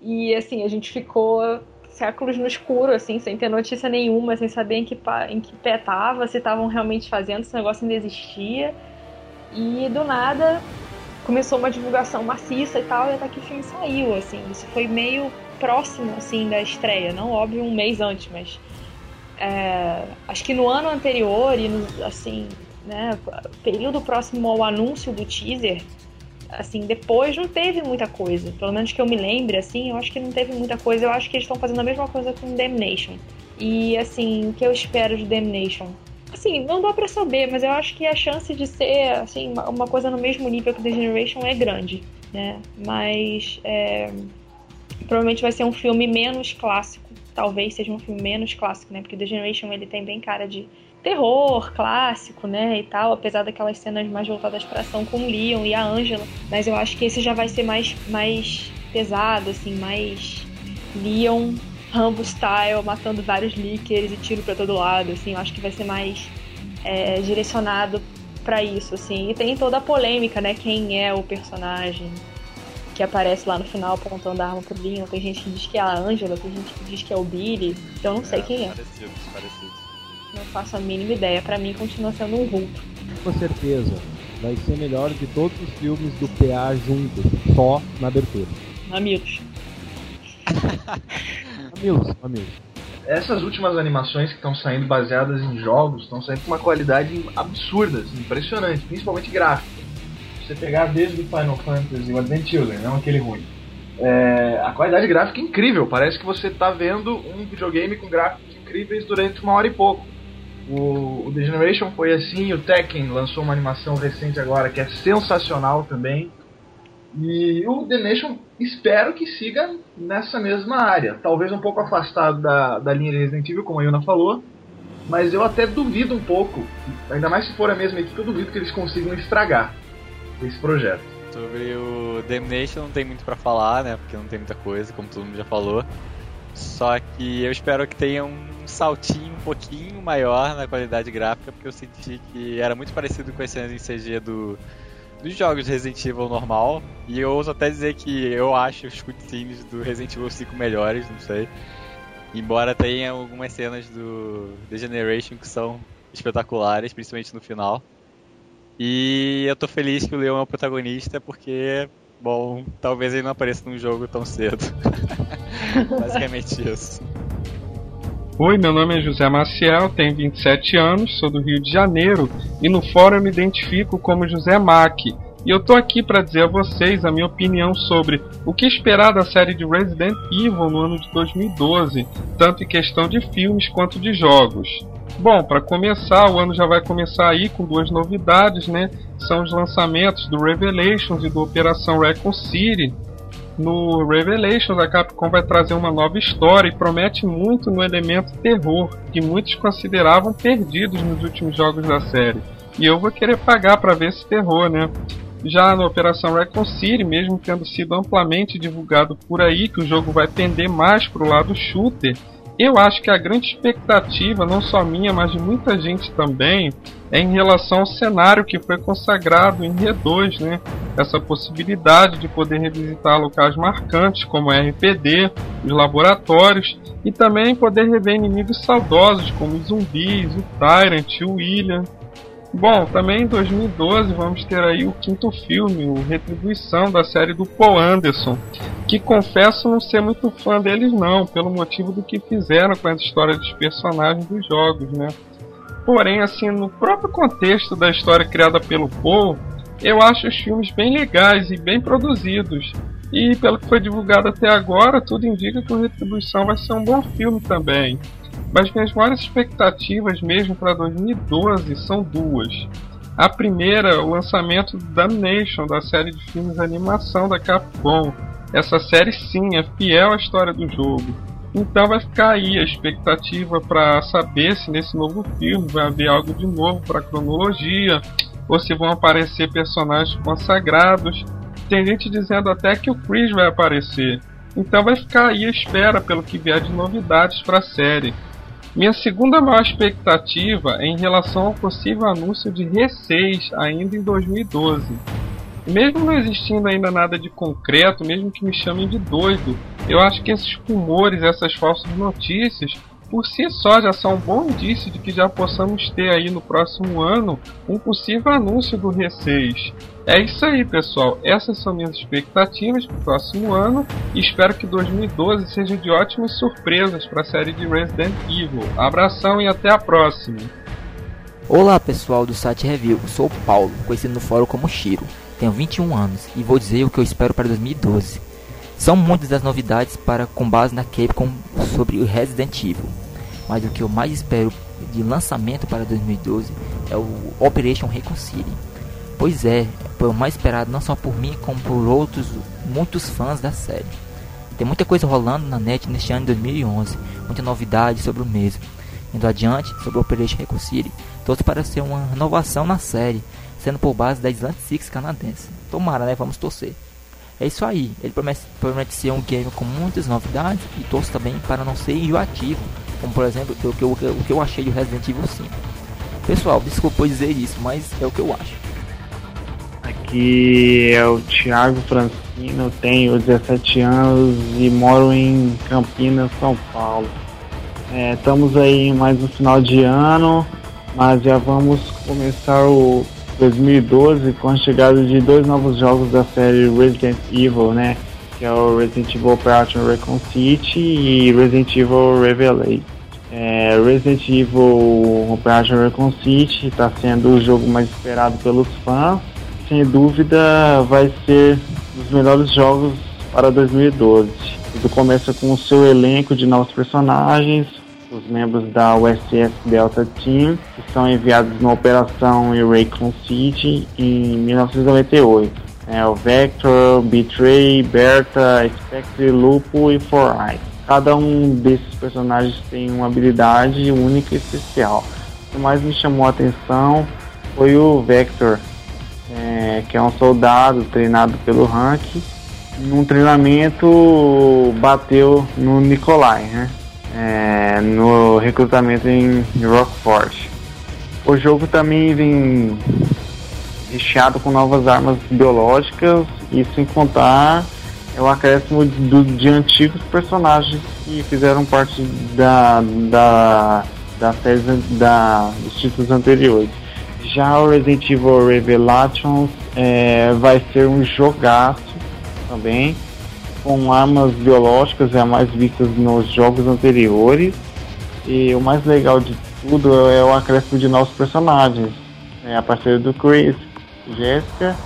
e assim, a gente ficou séculos no escuro, assim, sem ter notícia nenhuma, sem saber em que, em que pé tava, se estavam realmente fazendo, se o negócio ainda existia. E do nada começou uma divulgação maciça e tal, e até que o filme saiu, assim. Isso foi meio próximo, assim, da estreia. Não, óbvio, um mês antes, mas... É, acho que no ano anterior e, no, assim, né, período próximo ao anúncio do teaser, assim, depois não teve muita coisa. Pelo menos que eu me lembre, assim, eu acho que não teve muita coisa. Eu acho que eles estão fazendo a mesma coisa com Damnation. E, assim, o que eu espero de Damnation? Assim, não dá pra saber, mas eu acho que a chance de ser, assim, uma coisa no mesmo nível que The Generation é grande, né? Mas, é, provavelmente vai ser um filme menos clássico. Talvez seja um filme menos clássico, né? Porque The Generation, ele tem bem cara de terror clássico, né, e tal, apesar daquelas cenas mais voltadas para ação com o Leon e a Angela, mas eu acho que esse já vai ser mais mais pesado, assim, mais Leon Rambo style, matando vários líqueres e tiro para todo lado, assim, eu acho que vai ser mais é, direcionado para isso, assim. E tem toda a polêmica, né, quem é o personagem que aparece lá no final apontando a arma pro Leon. Tem gente que diz que é a Angela, tem gente que diz que é o Billy, então eu não sei é, quem é. Parecido, parecido. Não faço a mínima ideia. Para mim continua sendo um vulto. Com certeza. Vai ser melhor que todos os filmes do PA juntos, só na abertura. Amigos. amigos, amigos. Essas últimas animações que estão saindo baseadas em jogos estão saindo com uma qualidade absurda, assim, impressionante, principalmente gráfica. Você pegar desde o Final Fantasy, o Advent Children, não aquele ruim. É, a qualidade gráfica é incrível, parece que você está vendo um videogame com gráficos incríveis durante uma hora e pouco. O, o The Generation foi assim, o Tekken lançou uma animação recente agora que é sensacional também. E o The Nation espero que siga nessa mesma área. Talvez um pouco afastado da, da linha de Resident Evil, como a Yuna falou. Mas eu até duvido um pouco, ainda mais se for a mesma equipe, eu duvido que eles consigam estragar esse projeto. Sobre o Damnation não tem muito para falar, né? Porque não tem muita coisa, como todo mundo já falou. Só que eu espero que tenha um saltinho um pouquinho maior na qualidade gráfica, porque eu senti que era muito parecido com as cenas em CG do, dos jogos Resident Evil normal. E eu ouso até dizer que eu acho os cutscenes do Resident Evil 5 melhores, não sei. Embora tenha algumas cenas do The Generation que são espetaculares, principalmente no final. E eu tô feliz que o Leon é o protagonista, porque, bom, talvez ele não apareça num jogo tão cedo. Basicamente isso. Oi, meu nome é José Maciel, tenho 27 anos, sou do Rio de Janeiro e no fórum eu me identifico como José Mac. E eu tô aqui para dizer a vocês a minha opinião sobre o que esperar da série de Resident Evil no ano de 2012, tanto em questão de filmes quanto de jogos. Bom, para começar, o ano já vai começar aí com duas novidades, né? São os lançamentos do Revelations e do Operação Raccoon City, no Revelations, a Capcom vai trazer uma nova história e promete muito no elemento terror, que muitos consideravam perdidos nos últimos jogos da série. E eu vou querer pagar para ver esse terror, né? Já na Operação Recon City, mesmo tendo sido amplamente divulgado por aí que o jogo vai tender mais para o lado shooter, eu acho que a grande expectativa, não só minha, mas de muita gente também, é em relação ao cenário que foi consagrado em R2, né? Essa possibilidade de poder revisitar locais marcantes como RPD, os laboratórios e também poder rever inimigos saudosos como os zumbis, o Tyrant, o William. Bom, também em 2012 vamos ter aí o quinto filme, o Retribuição da série do Paul Anderson, que confesso não ser muito fã deles não, pelo motivo do que fizeram com as histórias dos personagens dos jogos, né? Porém, assim, no próprio contexto da história criada pelo Paul, eu acho os filmes bem legais e bem produzidos. E pelo que foi divulgado até agora, tudo indica que o Retribuição vai ser um bom filme também. Mas minhas maiores expectativas mesmo para 2012 são duas. A primeira, o lançamento da Damnation, da série de filmes de animação da Capcom. Essa série sim é fiel à história do jogo. Então vai ficar aí a expectativa para saber se nesse novo filme vai haver algo de novo para a cronologia, ou se vão aparecer personagens consagrados. Tem gente dizendo até que o Chris vai aparecer. Então vai ficar aí a espera pelo que vier de novidades para a série. Minha segunda maior expectativa é em relação ao possível anúncio de R6 ainda em 2012. Mesmo não existindo ainda nada de concreto, mesmo que me chamem de doido, eu acho que esses rumores, essas falsas notícias, por si só já são um bom indício de que já possamos ter aí no próximo ano um possível anúncio do R6. É isso aí, pessoal. Essas são minhas expectativas para o próximo ano e espero que 2012 seja de ótimas surpresas para a série de Resident Evil. Abração e até a próxima. Olá, pessoal do site Review. Sou o Paulo, conhecido no fórum como Shiro. Tenho 21 anos e vou dizer o que eu espero para 2012. São muitas as novidades para com base na Capcom sobre o Resident Evil, mas o que eu mais espero de lançamento para 2012 é o Operation Reconcile. Pois é, foi o mais esperado não só por mim, como por outros muitos fãs da série. Tem muita coisa rolando na net neste ano de 2011, muita novidade sobre o mesmo. Indo adiante, sobre o Operation Reconcile, trouxe para ser uma renovação na série, sendo por base da Island Six canadense. Tomara, né? Vamos torcer. É isso aí, ele promete, promete ser um game com muitas novidades e torço também para não ser enjoativo, como por exemplo o que eu, o que eu achei de Resident Evil 5. Pessoal, desculpa dizer isso, mas é o que eu acho. Aqui é o Thiago Francino, tenho 17 anos e moro em Campinas, São Paulo. É, estamos aí mais no final de ano, mas já vamos começar o 2012 com a chegada de dois novos jogos da série Resident Evil, né? Que é o Resident Evil Operation Recon City e Resident Evil Revelation. É, Resident Evil Operation Recon City está sendo o jogo mais esperado pelos fãs sem dúvida vai ser um dos melhores jogos para 2012. Tudo começa com o seu elenco de novos personagens, os membros da USS Delta Team, que são enviados na Operação Raycon City em 1998. É, o Vector, Betray, Berta, Spectre, Lupo e Four Eyes. Cada um desses personagens tem uma habilidade única e especial. O que mais me chamou a atenção foi o Vector, é, que é um soldado treinado pelo Rank. Num treinamento bateu no Nikolai, né? É, no recrutamento em Rockford. O jogo também vem recheado com novas armas biológicas e sem contar é o acréscimo de, de antigos personagens que fizeram parte da, da, da série da, dos títulos anteriores. Já o Resident Evil Revelations é, vai ser um jogaço também, com armas biológicas já mais vistas nos jogos anteriores. E o mais legal de tudo é o acréscimo de novos personagens. É a parceira do Chris, Jessica,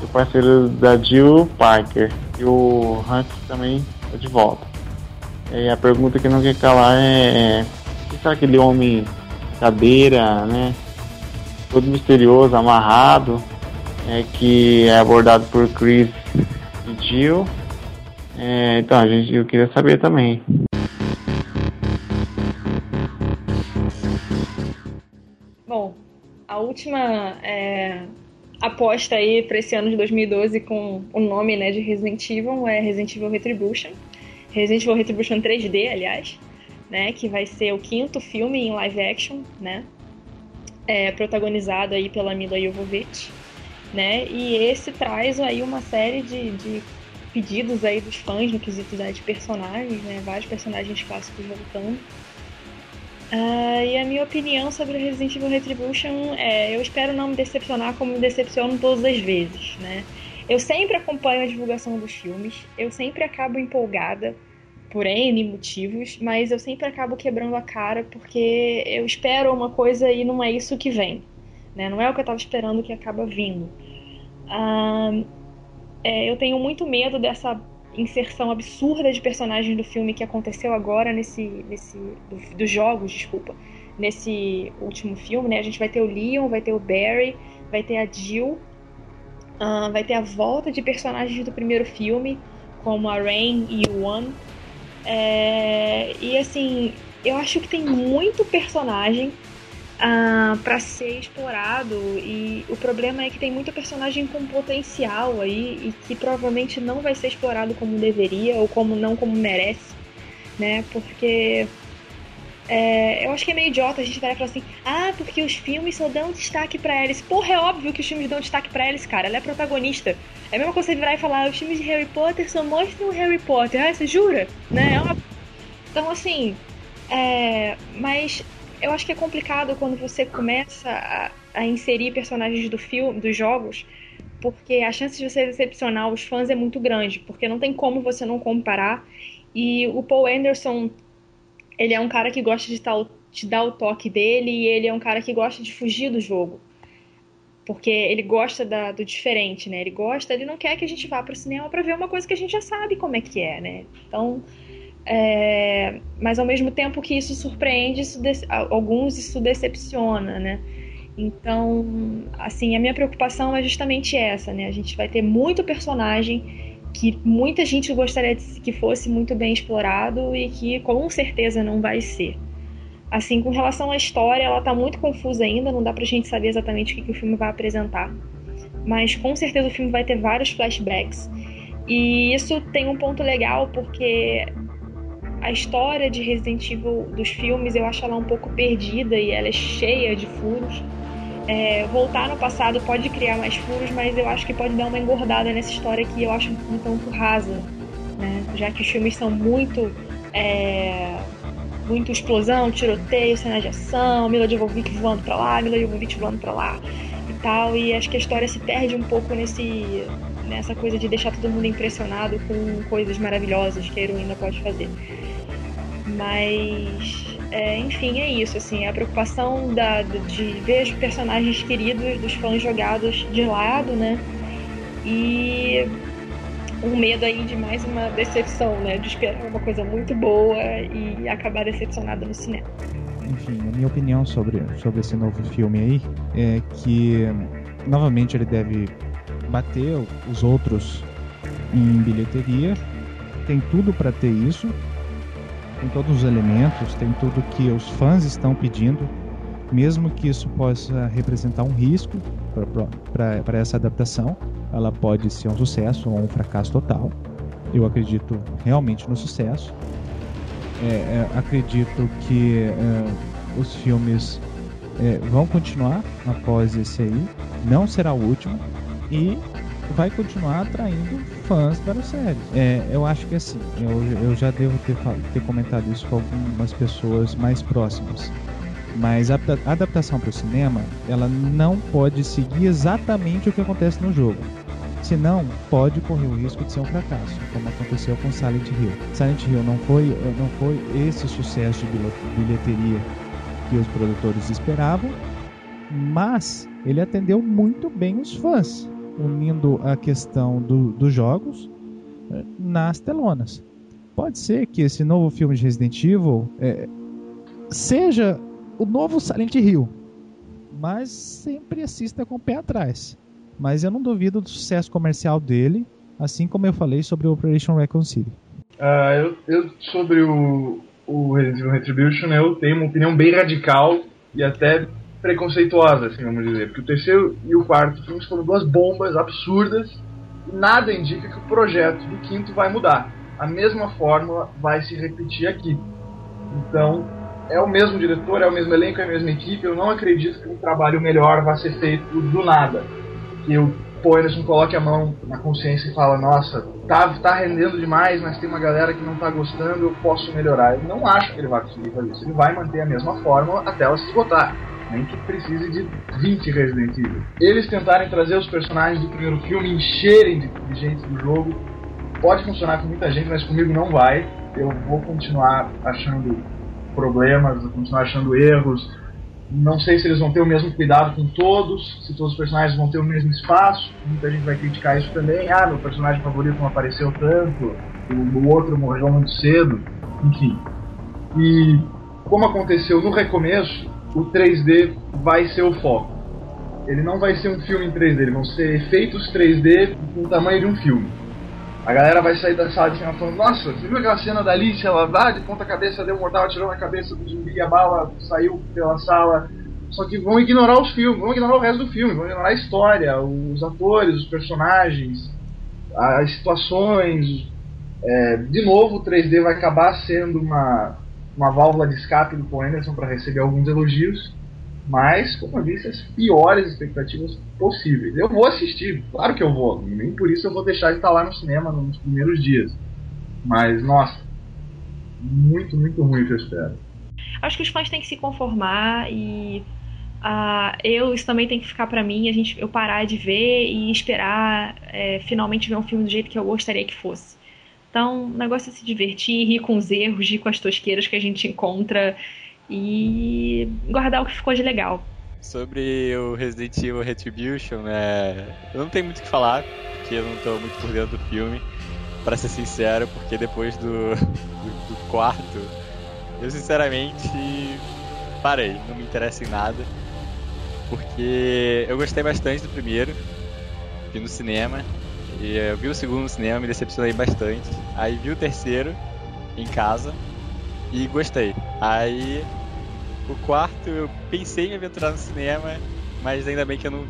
e o parceiro da Jill Parker. E o Hank também está de volta. E a pergunta que não quer calar é: o que será aquele homem cadeira, né? Todo misterioso, amarrado, é, que é abordado por Chris e Jill. É, então, a gente, eu queria saber também. Bom, a última é, aposta aí para esse ano de 2012 com o nome né, de Resident Evil é Resident Evil Retribution. Resident Evil Retribution 3D, aliás, né, que vai ser o quinto filme em live action, né, é, protagonizado aí pela Mila Jovovich, né? E esse traz aí uma série de, de pedidos aí dos fãs no quesito né, de personagens, né? Vários personagens clássicos voltando. Uh, e a minha opinião sobre Resident Evil Retribution é: eu espero não me decepcionar como me decepciono todas as vezes, né? Eu sempre acompanho a divulgação dos filmes, eu sempre acabo empolgada por N motivos, mas eu sempre acabo quebrando a cara porque eu espero uma coisa e não é isso que vem. Né? Não é o que eu estava esperando que acaba vindo. Ah, é, eu tenho muito medo dessa inserção absurda de personagens do filme que aconteceu agora nesse, nesse do, dos jogos, desculpa, nesse último filme, né? A gente vai ter o Leon, vai ter o Barry, vai ter a Jill, uh, vai ter a volta de personagens do primeiro filme, como a Rain e o One, é, e assim, eu acho que tem muito personagem ah, para ser explorado e o problema é que tem muito personagem com potencial aí e que provavelmente não vai ser explorado como deveria ou como não como merece, né? Porque é, eu acho que é meio idiota a gente vai falar assim, ah, porque os filmes só dão destaque pra Alice. Porra, é óbvio que os filmes dão destaque pra Alice, cara. Ela é protagonista. É a mesma coisa você virar e falar, os filmes de Harry Potter só mostram Harry Potter. Ah, você jura? Né? É óbvio. Então, assim, é, mas eu acho que é complicado quando você começa a, a inserir personagens do filme, dos jogos, porque a chance de você decepcionar os fãs é muito grande, porque não tem como você não comparar. E o Paul Anderson ele é um cara que gosta de dar o toque dele e ele é um cara que gosta de fugir do jogo. Porque ele gosta da, do diferente, né? Ele gosta, ele não quer que a gente vá para o cinema para ver uma coisa que a gente já sabe como é que é, né? Então, é, mas ao mesmo tempo que isso surpreende, isso de, alguns isso decepciona, né? Então, assim, a minha preocupação é justamente essa, né? A gente vai ter muito personagem que muita gente gostaria que fosse muito bem explorado e que com certeza não vai ser. Assim, com relação à história, ela está muito confusa ainda, não dá pra gente saber exatamente o que, que o filme vai apresentar. Mas com certeza o filme vai ter vários flashbacks. E isso tem um ponto legal, porque a história de Resident Evil dos filmes eu acho ela um pouco perdida e ela é cheia de furos. É, voltar no passado pode criar mais furos, mas eu acho que pode dar uma engordada nessa história que eu acho um tanto rasa, né? Já que os filmes são muito é, muito explosão, tiroteio, cena de ação, Mila Jovovich voando pra lá, Mila Jovovich voando pra lá e tal, e acho que a história se perde um pouco nesse nessa coisa de deixar todo mundo impressionado com coisas maravilhosas que a heroína pode fazer. Mas é, enfim, é isso, assim, a preocupação da, de ver os personagens queridos dos fãs jogados de lado, né? E um medo aí de mais uma decepção, né? De esperar uma coisa muito boa e acabar decepcionada no cinema. Enfim, a minha opinião sobre, sobre esse novo filme aí é que, novamente, ele deve bater os outros em bilheteria. Tem tudo para ter isso, tem todos os elementos, tem tudo que os fãs estão pedindo, mesmo que isso possa representar um risco para essa adaptação, ela pode ser um sucesso ou um fracasso total. Eu acredito realmente no sucesso. É, é, acredito que é, os filmes é, vão continuar após esse aí, não será o último e vai continuar atraindo fãs para a série. É, eu acho que assim, eu, eu já devo ter, ter comentado isso com algumas pessoas mais próximas. Mas a adaptação para o cinema, ela não pode seguir exatamente o que acontece no jogo. Senão, pode correr o risco de ser um fracasso, como aconteceu com Silent Hill. Silent Hill não foi, não foi esse sucesso de bilheteria que os produtores esperavam, mas ele atendeu muito bem os fãs unindo a questão do, dos jogos é, nas telonas. Pode ser que esse novo filme de Resident Evil é, seja o novo Silent Hill, mas sempre assista com o pé atrás. Mas eu não duvido do sucesso comercial dele, assim como eu falei sobre o Operation Raccoon City. Uh, eu, eu, sobre o, o Resident Evil Retribution, eu tenho uma opinião bem radical e até preconceituosa, assim, vamos dizer. Porque o terceiro e o quarto filmes foram duas bombas absurdas e nada indica que o projeto do quinto vai mudar. A mesma fórmula vai se repetir aqui. Então, é o mesmo diretor, é o mesmo elenco, é a mesma equipe. Eu não acredito que um trabalho melhor vá ser feito do nada. Que o Paul Anderson coloque a mão na consciência e fala: Nossa, tá, tá rendendo demais, mas tem uma galera que não tá gostando, eu posso melhorar. Eu não acho que ele vai conseguir fazer isso. Ele vai manter a mesma fórmula até ela se esgotar nem que precise de 20 Resident Evil. Eles tentarem trazer os personagens do primeiro filme, encherem de, de gente do jogo, pode funcionar com muita gente, mas comigo não vai. Eu vou continuar achando problemas, vou continuar achando erros. Não sei se eles vão ter o mesmo cuidado com todos, se todos os personagens vão ter o mesmo espaço. Muita gente vai criticar isso também. Ah, meu personagem favorito não apareceu tanto, o, outro morreu muito cedo, enfim. E como aconteceu no recomeço, o 3D vai ser o foco. Ele não vai ser um filme em 3D, ele vão ser efeitos 3D com o tamanho de um filme. A galera vai sair da sala de cinema falando, nossa, você viu aquela cena da Alice, ela dá de ponta cabeça, deu um mortal, atirou na cabeça do zumbi, a bala saiu pela sala. Só que vão ignorar os filmes, vão ignorar o resto do filme, vão ignorar a história, os atores, os personagens, as situações. É, de novo, o 3D vai acabar sendo uma uma válvula de escape do Paul Anderson para receber alguns elogios, mas, como eu disse, as piores expectativas possíveis. Eu vou assistir, claro que eu vou, nem por isso eu vou deixar de estar lá no cinema nos primeiros dias. Mas, nossa, muito, muito ruim que eu espero. Acho que os fãs têm que se conformar e uh, eu isso também tem que ficar para mim, a gente eu parar de ver e esperar é, finalmente ver um filme do jeito que eu gostaria que fosse. Então, o negócio é se divertir, rir com os erros, rir com as tosqueiras que a gente encontra e guardar o que ficou de legal. Sobre o Resident Evil Retribution, né? Eu não tenho muito o que falar, porque eu não estou muito por dentro do filme, para ser sincero, porque depois do, do, do quarto, eu sinceramente parei, não me interessa em nada. Porque eu gostei bastante do primeiro, vi no cinema, e eu vi o segundo no cinema, me decepcionei bastante. Aí vi o terceiro em casa e gostei. Aí o quarto eu pensei em me aventurar no cinema, mas ainda bem que eu não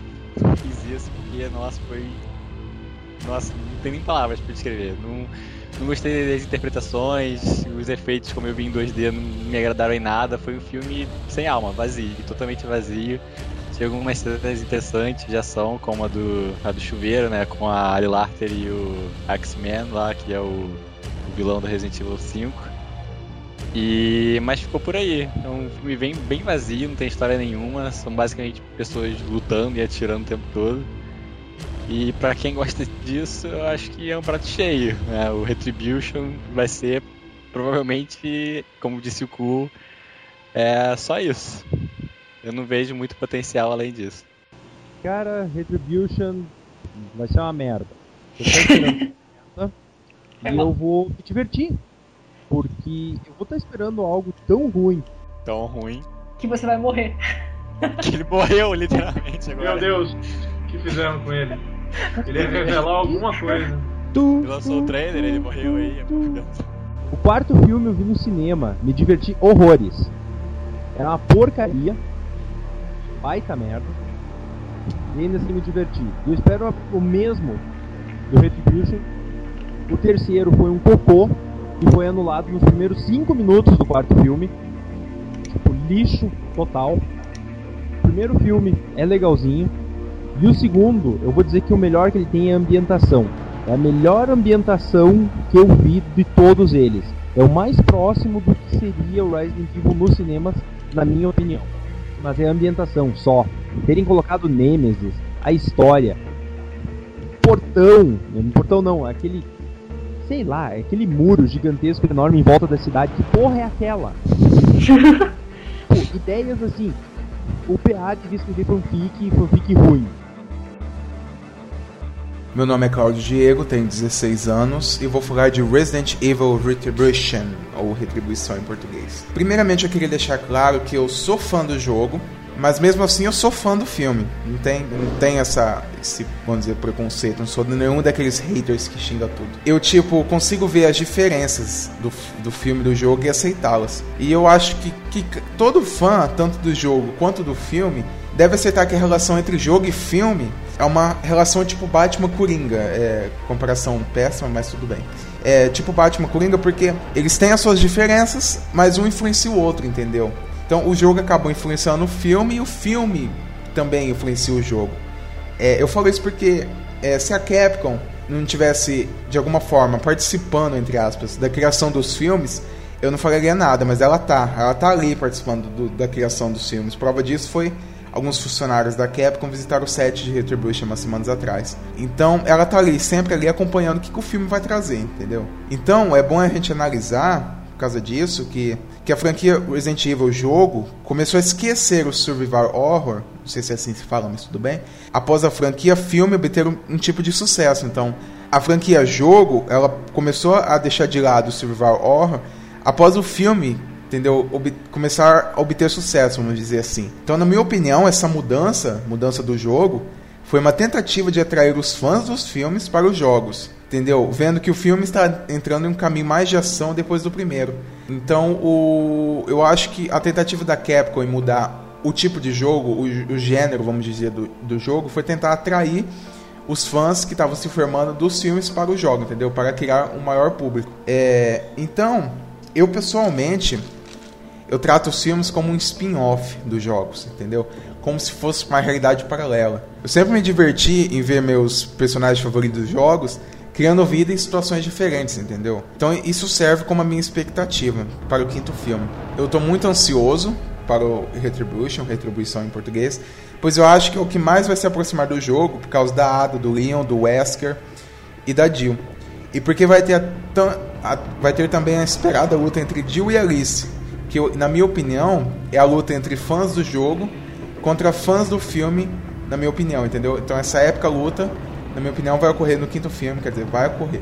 fiz isso, porque nossa, foi. Nossa, não tem nem palavras para descrever. Não, não gostei das interpretações, os efeitos, como eu vi em 2D, não me agradaram em nada. Foi um filme sem alma, vazio, totalmente vazio. Tinha algumas cenas interessantes de ação, como a do, a do chuveiro, né? Com a Ali Larter e o X-Men lá, que é o, o vilão do Resident Evil 5. E, mas ficou por aí. É um filme bem, bem vazio, não tem história nenhuma. São basicamente pessoas lutando e atirando o tempo todo. E para quem gosta disso, eu acho que é um prato cheio. Né? O Retribution vai ser provavelmente, como disse o Ku, é só isso. Eu não vejo muito potencial além disso. Cara, Retribution vai ser uma merda. Eu e eu vou me divertir. Porque eu vou estar esperando algo tão ruim. Tão ruim. Que você vai morrer. Que ele morreu, literalmente, agora. Meu Deus, o que fizeram com ele? Ele ia revelar alguma coisa. Tu, ele lançou o trailer, ele morreu aí. O quarto filme eu vi no cinema, me diverti horrores. Era uma porcaria. Baita merda. E ainda assim me diverti. Eu espero o mesmo do Retribution. O terceiro foi um cocô e foi anulado nos primeiros 5 minutos do quarto filme. Tipo, lixo total. O primeiro filme é legalzinho. E o segundo, eu vou dizer que o melhor que ele tem é a ambientação. É a melhor ambientação que eu vi de todos eles. É o mais próximo do que seria o Resident Evil nos cinemas, na minha opinião. Mas é a ambientação só. Terem colocado Nemesis, a história, portão, portão não, aquele sei lá, aquele muro gigantesco enorme em volta da cidade. Que porra é aquela? Pô, ideias assim. O PA devia escrever fanfic, fanfic ruim. Meu nome é Claudio Diego, tenho 16 anos e vou falar de Resident Evil Retribution, ou Retribuição em português. Primeiramente, eu queria deixar claro que eu sou fã do jogo, mas mesmo assim eu sou fã do filme. Não tem, não tem essa, esse, vamos dizer, preconceito. Não sou nenhum daqueles haters que xinga tudo. Eu, tipo, consigo ver as diferenças do, do filme do jogo e aceitá-las. E eu acho que, que todo fã, tanto do jogo quanto do filme, deve aceitar que a relação entre jogo e filme é uma relação tipo Batman-Coringa. É, comparação péssima, mas tudo bem. É tipo Batman-Coringa porque eles têm as suas diferenças, mas um influencia o outro, entendeu? Então o jogo acabou influenciando o filme e o filme também influencia o jogo. É, eu falo isso porque é, se a Capcom não tivesse de alguma forma participando entre aspas da criação dos filmes, eu não falaria nada, mas ela tá, ela tá ali participando do, da criação dos filmes. Prova disso foi alguns funcionários da Capcom visitaram o set de Retribution umas semanas atrás. Então, ela tá ali, sempre ali acompanhando o que, que o filme vai trazer, entendeu? Então, é bom a gente analisar por causa disso que que a franquia Resident Evil jogo começou a esquecer o survival horror, não sei se é assim se fala, mas tudo bem, após a franquia filme obter um, um tipo de sucesso. Então, a franquia jogo, ela começou a deixar de lado o survival horror após o filme, entendeu, Ob começar a obter sucesso, vamos dizer assim. Então, na minha opinião, essa mudança, mudança do jogo, foi uma tentativa de atrair os fãs dos filmes para os jogos entendeu? Vendo que o filme está entrando em um caminho mais de ação depois do primeiro. Então, o, eu acho que a tentativa da Capcom em mudar o tipo de jogo, o, o gênero, vamos dizer, do, do jogo, foi tentar atrair os fãs que estavam se formando dos filmes para o jogo, entendeu? Para criar um maior público. É, então, eu pessoalmente eu trato os filmes como um spin-off dos jogos, entendeu? Como se fosse uma realidade paralela. Eu sempre me diverti em ver meus personagens favoritos dos jogos criando vida em situações diferentes, entendeu? Então isso serve como a minha expectativa para o quinto filme. Eu estou muito ansioso para o Retribution, Retribuição em português, pois eu acho que é o que mais vai se aproximar do jogo por causa da Ada, do Leon, do Wesker e da Jill. E porque vai ter, a, a, vai ter também a esperada luta entre Jill e Alice, que na minha opinião é a luta entre fãs do jogo contra fãs do filme, na minha opinião, entendeu? Então essa épica luta na minha opinião, vai ocorrer no quinto filme, quer dizer, vai ocorrer.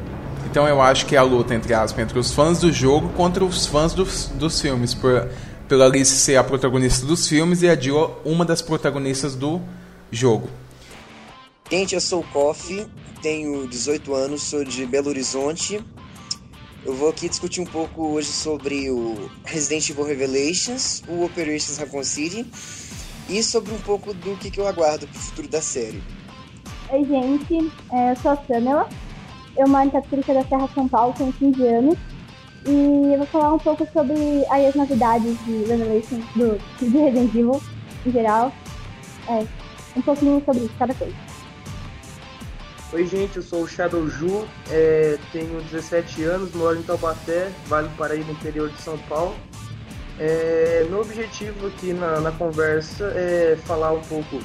Então eu acho que é a luta, entre aspas, entre os fãs do jogo contra os fãs dos, dos filmes, por, pela Alice ser a protagonista dos filmes e a Jill uma das protagonistas do jogo. Gente, eu sou o Koff, tenho 18 anos, sou de Belo Horizonte. Eu vou aqui discutir um pouco hoje sobre o Resident Evil Revelations, o Operations Raccoon City e sobre um pouco do que, que eu aguardo para o futuro da série. Oi, gente. É, eu sou a Samela. Eu moro em Tapicerica da Serra, São Paulo, tenho 15 anos. E eu vou falar um pouco sobre as novidades de Revelation, do, de Resident Evil, em geral. É, um pouquinho sobre cada coisa. Oi, gente. Eu sou o Shadow Ju, é, tenho 17 anos, moro em Taubaté, Vale do Paraíba, interior de São Paulo. É, meu objetivo aqui na, na conversa é falar um pouco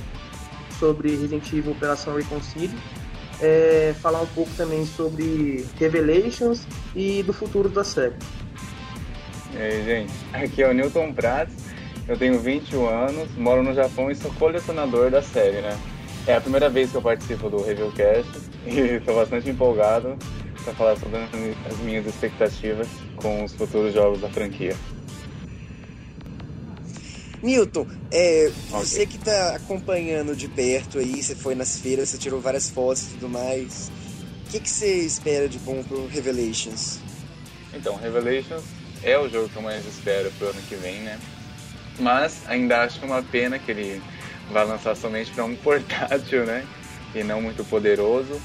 sobre Resident Evil Operação Reconcile, é, falar um pouco também sobre Revelations e do futuro da série. E aí, gente, aqui é o Newton Prats, eu tenho 21 anos, moro no Japão e sou colecionador da série, né? É a primeira vez que eu participo do Reviewcast e estou bastante empolgado para falar sobre as minhas expectativas com os futuros jogos da franquia. Newton, é, okay. você que está acompanhando de perto aí, você foi nas feiras, você tirou várias fotos e tudo mais. O que, que você espera de bom pro Revelations? Então, Revelations é o jogo que eu mais espero pro ano que vem, né? Mas ainda acho é uma pena que ele vai lançar somente para um portátil, né? E não muito poderoso.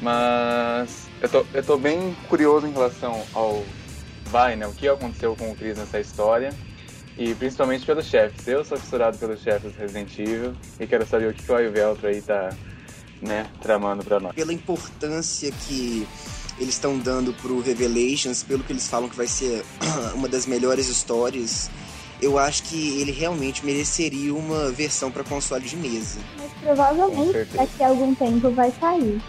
Mas eu tô, eu tô bem curioso em relação ao vai, né? O que aconteceu com o Chris nessa história e principalmente pelos chefes. Eu sou fissurado pelos chefes Resident Evil e quero saber o que o Ayuveltro aí tá né, tramando pra nós. Pela importância que eles estão dando pro Revelations, pelo que eles falam que vai ser uma das melhores histórias, eu acho que ele realmente mereceria uma versão para console de mesa. Mas provavelmente daqui a algum tempo vai sair.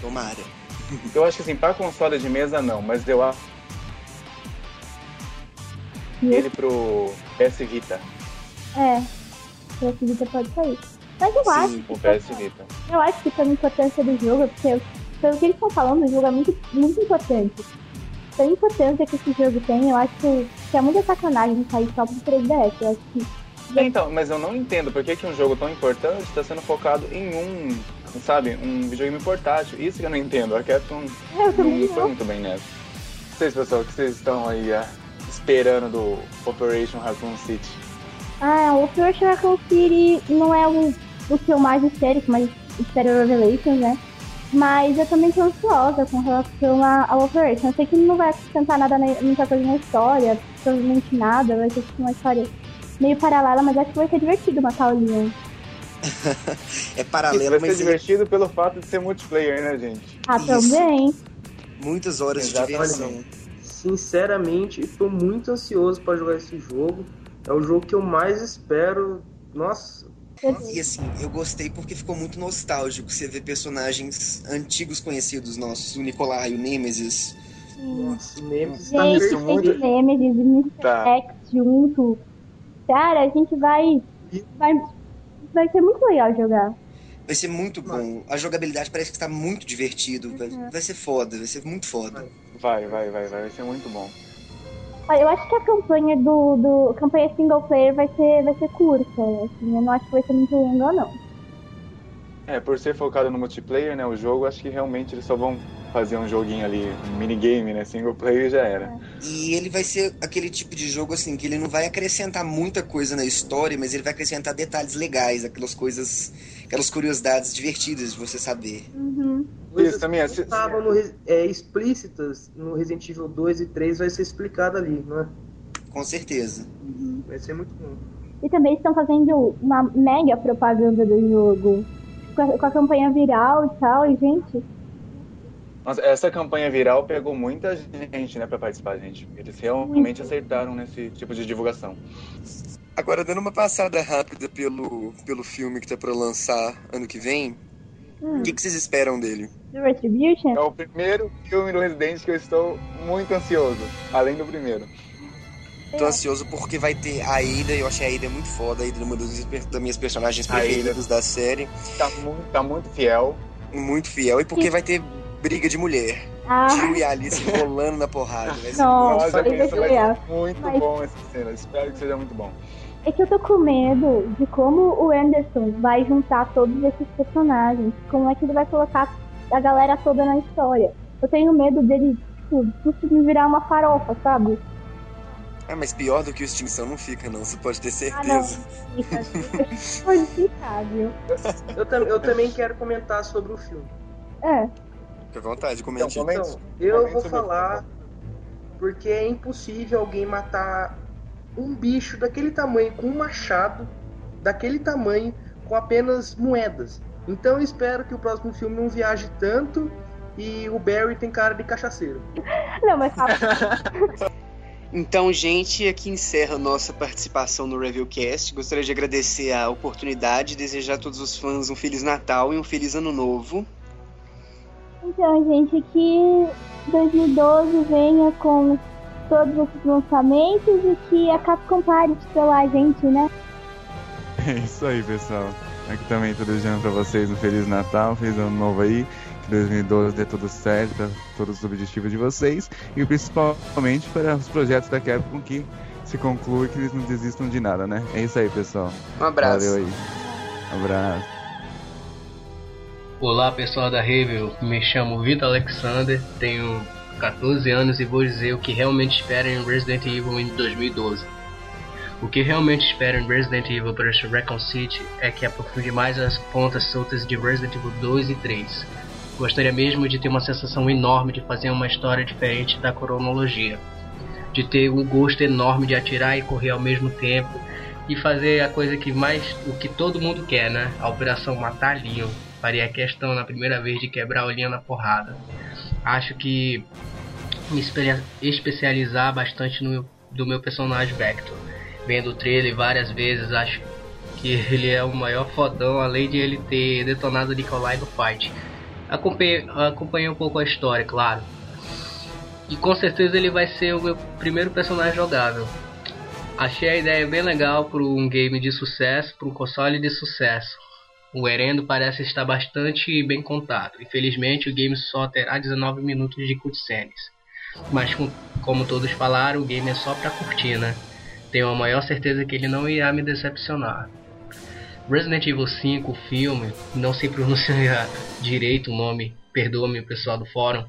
Tomara. Eu acho que assim, para console de mesa não, mas eu acho ele pro PS Vita. É, PS Vita pode sair. Mas eu Sim, acho. o PS Vita. Eu acho que pela importância do jogo, porque pelo que eles estão falando, o jogo é muito, muito importante. Pela importância que esse jogo tem, eu acho que, que é muita sacanagem sair só pro 3DS. Eu acho que. É, então, mas eu não entendo por que, que um jogo tão importante está sendo focado em um, sabe, um videogame portátil. Isso que eu não entendo. A Capcom eu não foi muito bem nessa. Vocês, pessoal, que vocês estão aí ah, esperando do Operation Raccoon City? Ah, o Operation Raccoon City não é o, o que eu mais espero, mas espero Revelations, né? Mas eu também tô ansiosa com relação ao Operation. Eu sei que não vai acrescentar nada, muita coisa na história, provavelmente nada, vai ser tipo uma história meio paralela, mas acho que vai ser divertido matar o Leon. é paralelo, Isso vai mas. ser divertido pelo fato de ser multiplayer, né, gente? Ah, também. Muitas horas Exatamente. de diversão. Sinceramente, estou muito ansioso para jogar esse jogo. É o jogo que eu mais espero. Nossa. E assim, eu gostei porque ficou muito nostálgico. Você vê personagens antigos conhecidos nossos, o Nicolai, o Nemesis. Nossa, o Nemesis tá Gente, tem muito... Nemesis e Mr. Tá. X junto. Cara, a gente vai, vai. Vai ser muito legal jogar. Vai ser muito bom. A jogabilidade parece que está muito divertido. Vai, vai ser foda, vai ser muito foda. Vai, vai, vai, vai, vai ser muito bom. Eu acho que a campanha do, do campanha single player vai ser, vai ser curta. Assim, eu não acho que vai ser muito longa, não. É, por ser focado no multiplayer, né, o jogo, acho que realmente eles só vão fazer um joguinho ali, um minigame, né, single player já era. E ele vai ser aquele tipo de jogo assim que ele não vai acrescentar muita coisa na história, mas ele vai acrescentar detalhes legais, aquelas coisas, aquelas curiosidades divertidas de você saber. Uhum. Isso também é. que estavam no, é, explícitas no Resident Evil 2 e 3 vai ser explicado ali, não é? com certeza. Vai ser muito bom. E também estão fazendo uma mega propaganda do jogo. Com a, campanha viral e tal, e gente. Nossa, essa campanha viral pegou muita gente, né, pra participar, gente. Eles realmente acertaram nesse tipo de divulgação. Agora, dando uma passada rápida pelo, pelo filme que tá pra lançar ano que vem, o que, que vocês esperam dele? Do Retribution? É o primeiro filme do Resident que eu estou muito ansioso, além do primeiro. Tô ansioso porque vai ter a Ada, eu achei a Ada muito foda, a Ada é uma das, das minhas personagens preferidas da série. Tá muito, tá muito fiel. Muito fiel, e porque vai ter briga de mulher. Ah. Jill e Alice rolando na porrada. Vai ser Nossa, muito- vai ser. Muito Mas- bom essa cena, espero que seja muito bom. É que eu tô com medo de como o Anderson vai juntar todos esses personagens. Como é que ele vai colocar a galera toda na história. Eu tenho medo dele, tipo, do filme virar uma farofa, sabe? Ah, mas pior do que o Extinção não fica, não. Você pode ter Ah, não. certeza. Fica, fica, pode ficar, viu? Eu, tam- eu também quero comentar sobre o filme. É. Fica à vontade, comente. Então, eu vou falar porque é impossível alguém matar um bicho daquele tamanho com um machado, daquele tamanho, com apenas moedas. Então eu espero que o próximo filme não viaje tanto e o Barry tem cara de cachaceiro. Não, mas Então, gente, aqui encerra a nossa participação no Reviewcast. Gostaria de agradecer a oportunidade e desejar a todos os fãs um Feliz Natal e um Feliz Ano Novo. Então, gente, que 2012 venha com todos esses lançamentos e que a Capcom pare de trollar a gente, né? É isso aí, pessoal. Aqui também tô desejando pra vocês um Feliz Natal, Feliz Ano Novo aí. Que 2012 dê tudo certo, pra todos os objetivos de vocês. E principalmente para os projetos da Capcom que se conclui que eles não desistam de nada, né? É isso aí, pessoal. Um abraço. Valeu aí. Um abraço. Olá pessoal da Review, me chamo Vitor Alexander, tenho 14 anos e vou dizer o que realmente espero em Resident Evil em 2012. O que realmente espero em Resident Evil Operation Recon City é que aprofunde mais as pontas soltas de Resident Evil 2 e 3. Gostaria mesmo de ter uma sensação enorme de fazer uma história diferente da cronologia. De ter um gosto enorme de atirar e correr ao mesmo tempo e fazer a coisa que mais o que todo mundo quer, né? A operação matar Leon. Faria questão na primeira vez de quebrar o Leon na porrada. Acho que me espe- especializar bastante no do meu personagem Vector. Vendo o trailer várias vezes, acho que ele é o maior fodão, além de ele ter detonado Nikolai no fight. Acompanhei, acompanhei um pouco a história, claro. E com certeza ele vai ser o meu primeiro personagem jogável. Achei a ideia bem legal para um game de sucesso, para um console de sucesso. O Herendo parece estar bastante bem contado. Infelizmente, o game só terá 19 minutos de cutscenes. Mas, com- como todos falaram, o game é só para curtir, né? Tenho a maior certeza que ele não irá me decepcionar. Resident Evil 5, o filme, não sei pronunciar direito o nome, perdoa-me o pessoal do fórum.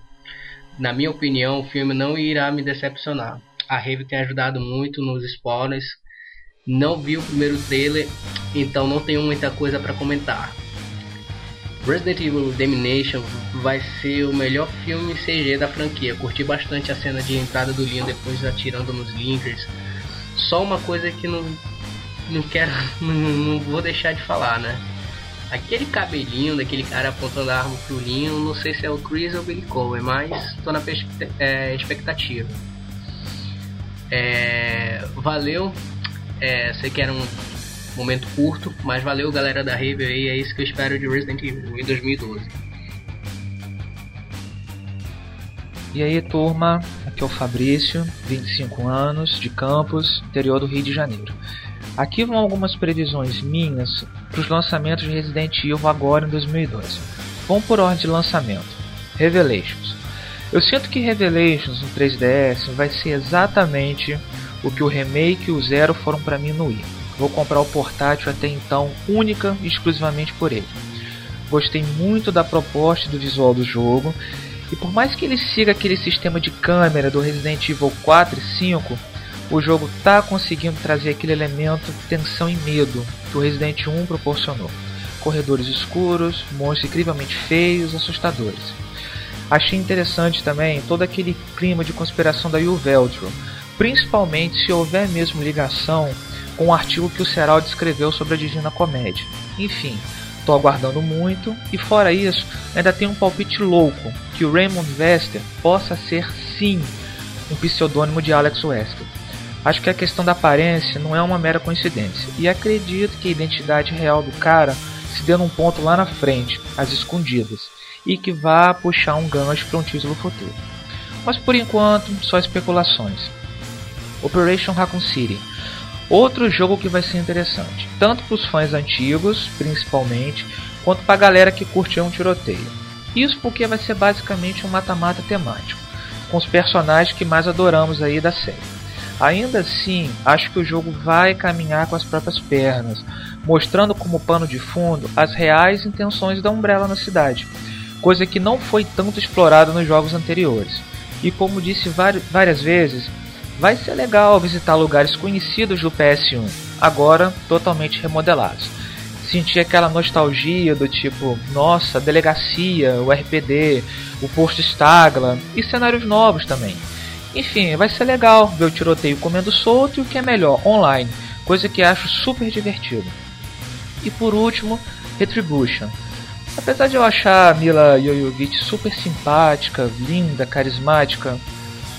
Na minha opinião, o filme não irá me decepcionar. A Rave tem ajudado muito nos spoilers. Não vi o primeiro trailer, então não tenho muita coisa para comentar. Resident Evil Domination vai ser o melhor filme CG da franquia. Curti bastante a cena de entrada do Leon depois atirando nos Linkers. Só uma coisa que não, não quero, não, não vou deixar de falar, né? Aquele cabelinho daquele cara apontando a arma pro Leon, não sei se é o Chris ou o Billy Cohen, mas tô na é, expectativa. É, valeu, é, sei que era um momento curto, mas valeu galera da Rave aí, é isso que eu espero de Resident Evil em 2012. E aí, turma, aqui é o Fabrício, 25 anos, de Campos, interior do Rio de Janeiro. Aqui vão algumas previsões minhas para os lançamentos de Resident Evil agora em 2012. Vamos por ordem de lançamento. Revelations. Eu sinto que Revelations no 3DS vai ser exatamente o que o remake e o Zero foram para mim no Wii. Vou comprar o portátil até então única e exclusivamente por ele. Gostei muito da proposta e do visual do jogo, e por mais que ele siga aquele sistema de câmera do Resident Evil 4 e 5, o jogo tá conseguindo trazer aquele elemento tensão e medo que o Resident 1 proporcionou. Corredores escuros, monstros incrivelmente feios, assustadores. Achei interessante também todo aquele clima de conspiração da Yuveltro, principalmente se houver mesmo ligação com o artigo que o Seraldo escreveu sobre a Divina Comédia. Enfim, estou aguardando muito e fora isso, ainda tem um palpite louco que o Raymond Vester possa ser sim um pseudônimo de Alex Wesker. Acho que a questão da aparência não é uma mera coincidência e acredito que a identidade real do cara se dê num ponto lá na frente, às escondidas, e que vá puxar um gancho para um título futuro. Mas por enquanto, só especulações. Operation Raccoon City. Outro jogo que vai ser interessante, tanto para os fãs antigos, principalmente, quanto para a galera que curte um tiroteio. Isso porque vai ser basicamente um mata-mata temático, com os personagens que mais adoramos aí da série. Ainda assim, acho que o jogo vai caminhar com as próprias pernas, mostrando como pano de fundo as reais intenções da Umbrella na cidade, coisa que não foi tanto explorada nos jogos anteriores. E como disse várias vezes, vai ser legal visitar lugares conhecidos do PS1, agora totalmente remodelados. Sentir aquela nostalgia do tipo, nossa, delegacia, o RPD, o posto Stagla e cenários novos também. Enfim, vai ser legal ver o tiroteio comendo solto e o que é melhor, online, coisa que acho super divertido. E por último, Retribution. Apesar de eu achar a Mila Jovovich super simpática, linda, carismática,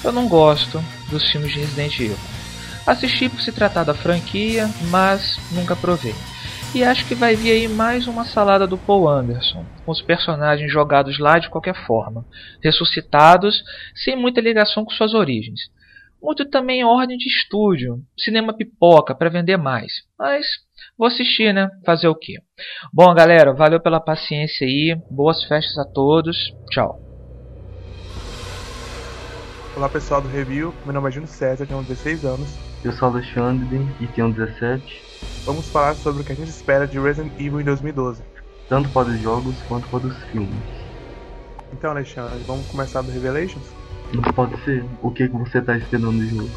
eu não gosto dos filmes de Resident Evil. Assisti por se tratar da franquia, mas nunca provei. E acho que vai vir aí mais uma salada do Paul Anderson, com os personagens jogados lá de qualquer forma, ressuscitados, sem muita ligação com suas origens. Muito também em ordem de estúdio, cinema pipoca para vender mais. Mas vou assistir, né? Fazer o quê? Bom, galera, valeu pela paciência aí. Boas festas a todos. Tchau. Olá pessoal do review, meu nome é Júnior César, tenho 16 anos. Eu sou Alexandre e tenho 17. Vamos falar sobre o que a gente espera de Resident Evil em 2012. Tanto para os jogos quanto para os filmes. Então Alexandre, vamos começar do Revelations? Não pode ser. O que, que você está esperando do jogo?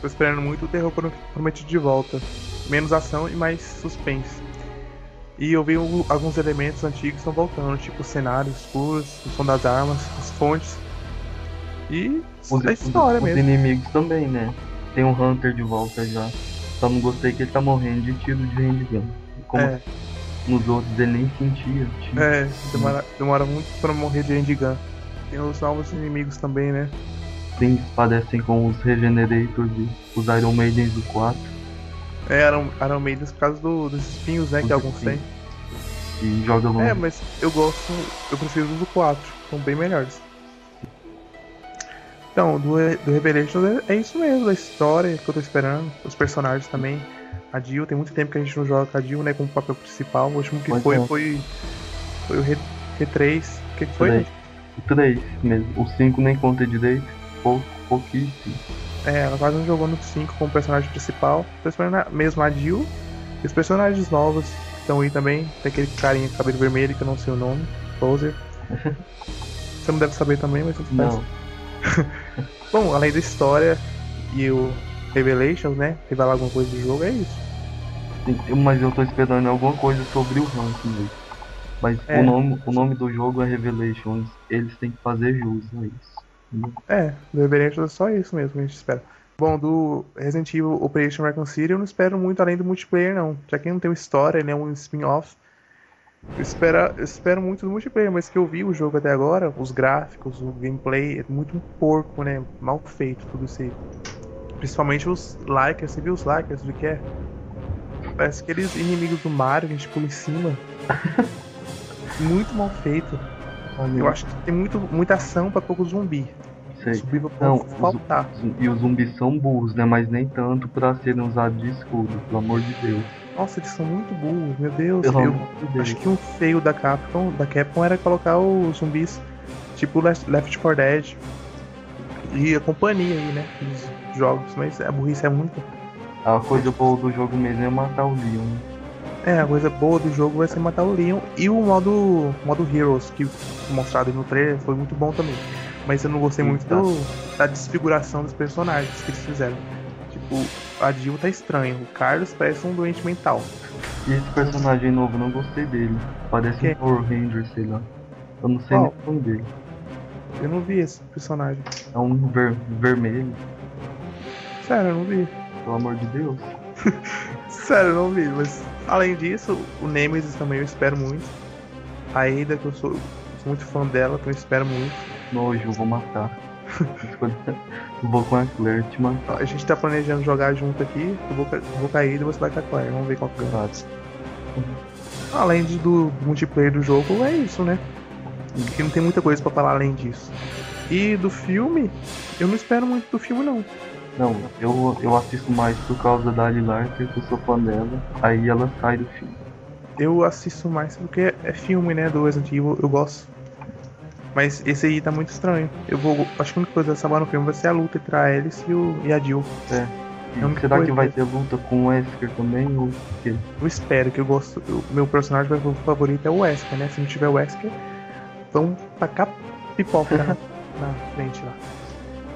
Tô esperando muito o terror prometido de volta. Menos ação e mais suspense. E eu vi alguns elementos antigos que estão voltando, tipo cenários escuros, o som das armas, as fontes. E os, a história os, mesmo. Os inimigos também, né? Tem um Hunter de volta já. Só não gostei que ele tá morrendo de tiro de handgun. Como É. nos outros ele nem sentia. Tiro. É, demora, demora muito pra morrer de handgun. Tem os novos inimigos também, né? Tem que padecem com os Regenerators e os Iron Maidens do 4. É, Iron, Iron Maiden por causa do- dos espinhos, né? Os que alguns têm. E joga longe. É, mas eu gosto, eu prefiro os do 4, são bem melhores. Então, do, do Revelations é, isso mesmo, a história que eu tô esperando, os personagens também. A Jill, tem muito tempo que a gente não joga com a Jill, né, como papel principal. O último que foi é. foi, foi o Re, Re3. O que, que foi? O 3 mesmo. O 5 nem conta direito. Pouco, pouquíssimo. É, ela quase não jogou no 5 como personagem principal. Tô esperando mesmo a Jill. E os personagens novos que estão aí também. Tem aquele carinha com cabelo vermelho que eu não sei o nome. Poser. Você não deve saber também, mas faz. Não. Bom, além da história e o Revelations, né? Revelar alguma coisa do jogo, é isso. Mas eu tô esperando alguma coisa sobre o ranking mesmo. Mas É. o, nome, o nome do jogo é Revelations. Eles têm que fazer jus a isso. É, do Revelations é só isso mesmo que a gente espera. Bom, do Resident Evil Operation Raccoon City eu não espero muito além do multiplayer, não. Já que não tem uma história, ele é um spin-off. Eu espero, muito do multiplayer, mas que eu vi o jogo até agora, os gráficos, o gameplay, é muito porco, né? Mal feito tudo isso aí. Principalmente os likers, você viu os likers do que é? Parece aqueles inimigos do Mario que a gente pula em cima. muito mal feito. Eu acho que tem muito, muita ação pra pouco zumbi. Sei. Zumbi Não, faltar. os, e os zumbis são burros, né? Mas nem tanto pra serem usados de escudo, pelo amor de Deus. Nossa, eles são muito burros, meu Deus. Eu Deus. acho que um feio da Capcom, da Capcom era colocar os zumbis tipo Left Left 4 Dead e a companhia aí, né? Dos jogos, mas a burrice é muita. A coisa boa do jogo mesmo é matar o Leon. É, a coisa boa do jogo vai ser matar o Leon e o modo modo Heroes que mostrado no trailer foi muito bom também. Mas eu não gostei muito do, da desfiguração dos personagens que eles fizeram. Tipo, a Jill tá estranha, o Carlos parece um doente mental. E esse personagem novo, eu não gostei dele. Parece Quem? um Power Ranger, sei lá. Eu não sei Qual? nem o nome dele. Eu não vi esse personagem. É um ver- vermelho. Sério, eu não vi. Pelo amor de Deus. Sério, eu não vi. Mas além disso, o Nemesis também eu espero muito. A Ada, que eu sou, sou muito fã dela, então eu espero muito. Nojo, eu vou matar. vou com a Claire te matar. A gente tá planejando jogar junto aqui. Eu vou, vou cair e você vai com a Claire. Vamos ver qual que ganha. Além de, do multiplayer do jogo, é isso, né? Porque não tem muita coisa pra falar além disso. E do filme, eu não espero muito do filme, não. Não, eu, eu assisto mais por causa da Ali Larter, que eu sou fã dela. Aí ela sai do filme. Eu assisto mais porque é filme, né? Do Resident Evil, eu gosto. Mas esse aí tá muito estranho. Eu vou. Acho que a única coisa que salvar no filme vai ser a luta entre a Alice e, o, e a Jill. É. É única será que vai ter luta com o Wesker também? Ou quê? Eu espero que eu gosto. O meu personagem favorito é o Wesker, né? Se não tiver o Wesker, vão tacar pipoca na, na frente lá.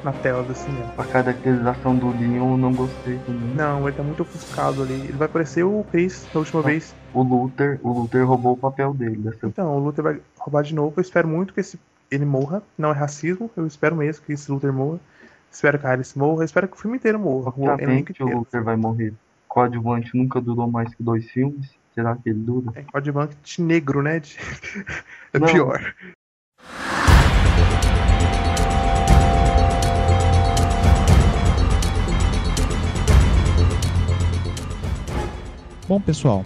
Na tela do cinema. A caracterização do Leon eu não gostei também. Não, ele tá muito ofuscado ali. Ele vai parecer o Chris da última vez. O Luther, o Luther roubou o papel dele dessa Então, o Luther vai roubar de novo. Eu espero muito que esse, ele morra. Não é racismo. Eu espero mesmo que esse Luther morra. Espero que a Alice morra. Espero que o filme inteiro morra. O Obviamente o inteiro. Luther vai morrer. Coadjuvante nunca durou mais que dois filmes. Será que ele dura? É coadjuvante negro, né? De- é Não. pior. Bom, pessoal,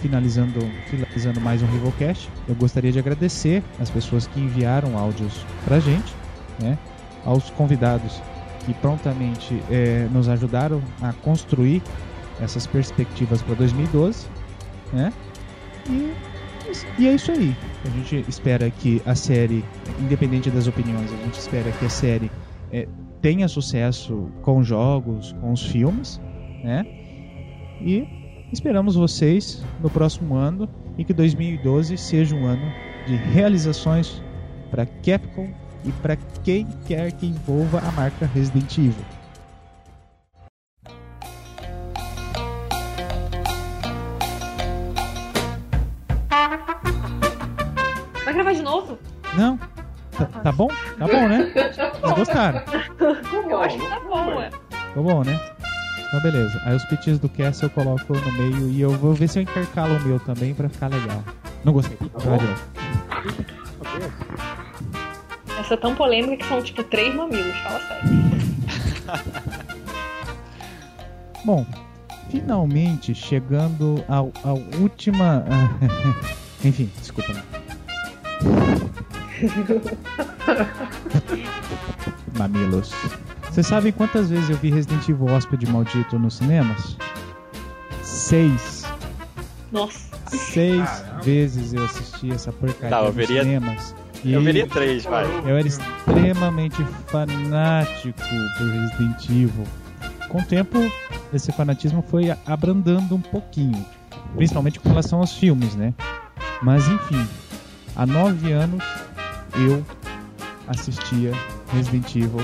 finalizando, finalizando mais um Rivalcast, eu gostaria de agradecer as pessoas que enviaram áudios pra gente, né? Aos convidados que prontamente eh, nos ajudaram a construir essas perspectivas para 2012, né? E, e é isso aí. A gente espera que a série, independente das opiniões, a gente espera que a série eh, tenha sucesso com jogos, com os filmes, né? E esperamos vocês no próximo ano e que 2012 seja um ano de realizações para Capcom e para quem quer que envolva a marca Resident Evil. Vai gravar de novo? Não? Tá, tá bom? Tá bom, né? Vocês gostaram? Eu acho que tá bom, ué. Tá bom, né? Então beleza. Aí os pitches do cast eu coloco no meio e eu vou ver se eu intercalo o meu também pra ficar legal. Não gostei. Novo. Essa é tão polêmica que são tipo três mamilos, fala sério. Bom, finalmente chegando ao, ao última. Enfim, desculpa. Né? Mamilos. Vocês sabem quantas vezes eu vi Resident Evil Hóspede Maldito nos cinemas? Seis. Nossa. Seis vezes eu assisti essa porcaria Tá, eu nos veria- cinemas. eu E veria três, vai. Eu era extremamente fanático por Resident Evil. Com o tempo, esse fanatismo foi abrandando um pouquinho. Principalmente com relação aos filmes, né? Mas enfim, há nove anos eu assistia Resident Evil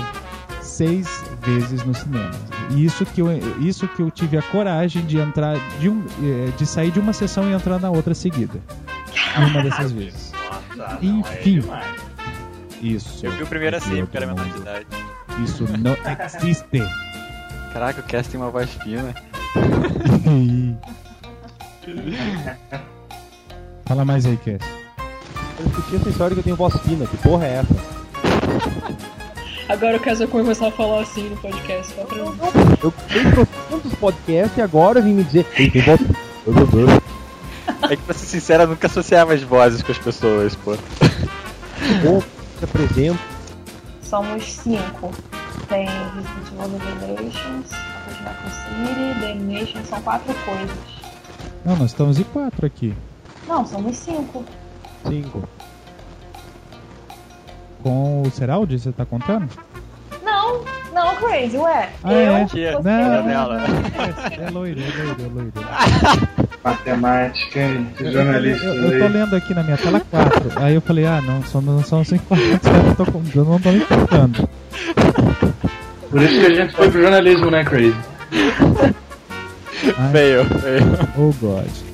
seis vezes no cinema. E isso que eu, isso que eu tive a coragem de entrar de um, eh, de sair de uma sessão e entrar na outra seguida. Uma dessas vezes. Enfim. Isso. Eu vi o primeiro assim, Aqui porque era menor de idade. Isso não existe. Caraca, o Cass tem uma voz fina. Fala mais aí, Cass. Eu discuti essa história que eu tenho voz fina, que porra é essa? Agora o Kaiser começar a falar assim no podcast, só pra. Eu tenho tantos podcasts e agora vim me dizer, É que pra ser sincero, eu nunca associava as vozes com as pessoas, pô. Bom, se apresento. Somos cinco. Tem Resident Evil Revelations, Raccoon City, Damnation, são quatro coisas. Não, nós estamos em quatro aqui. Não, somos cinco. Cinco. Com o Seraldi, você tá contando? Não, não, Crazy, ué. Ah, eu, é? você, Não, eu- É loiro, é loiro, é loiro. Matemática, hein? jornalista. Eu, eu tô aí. lendo aqui na minha tela 4. Aí eu falei, ah, não, só não são 5 eu não tô, eu não tô me contando. Por isso que a gente foi pro jornalismo, né, Crazy? Ai, Veio, veio. Oh, God.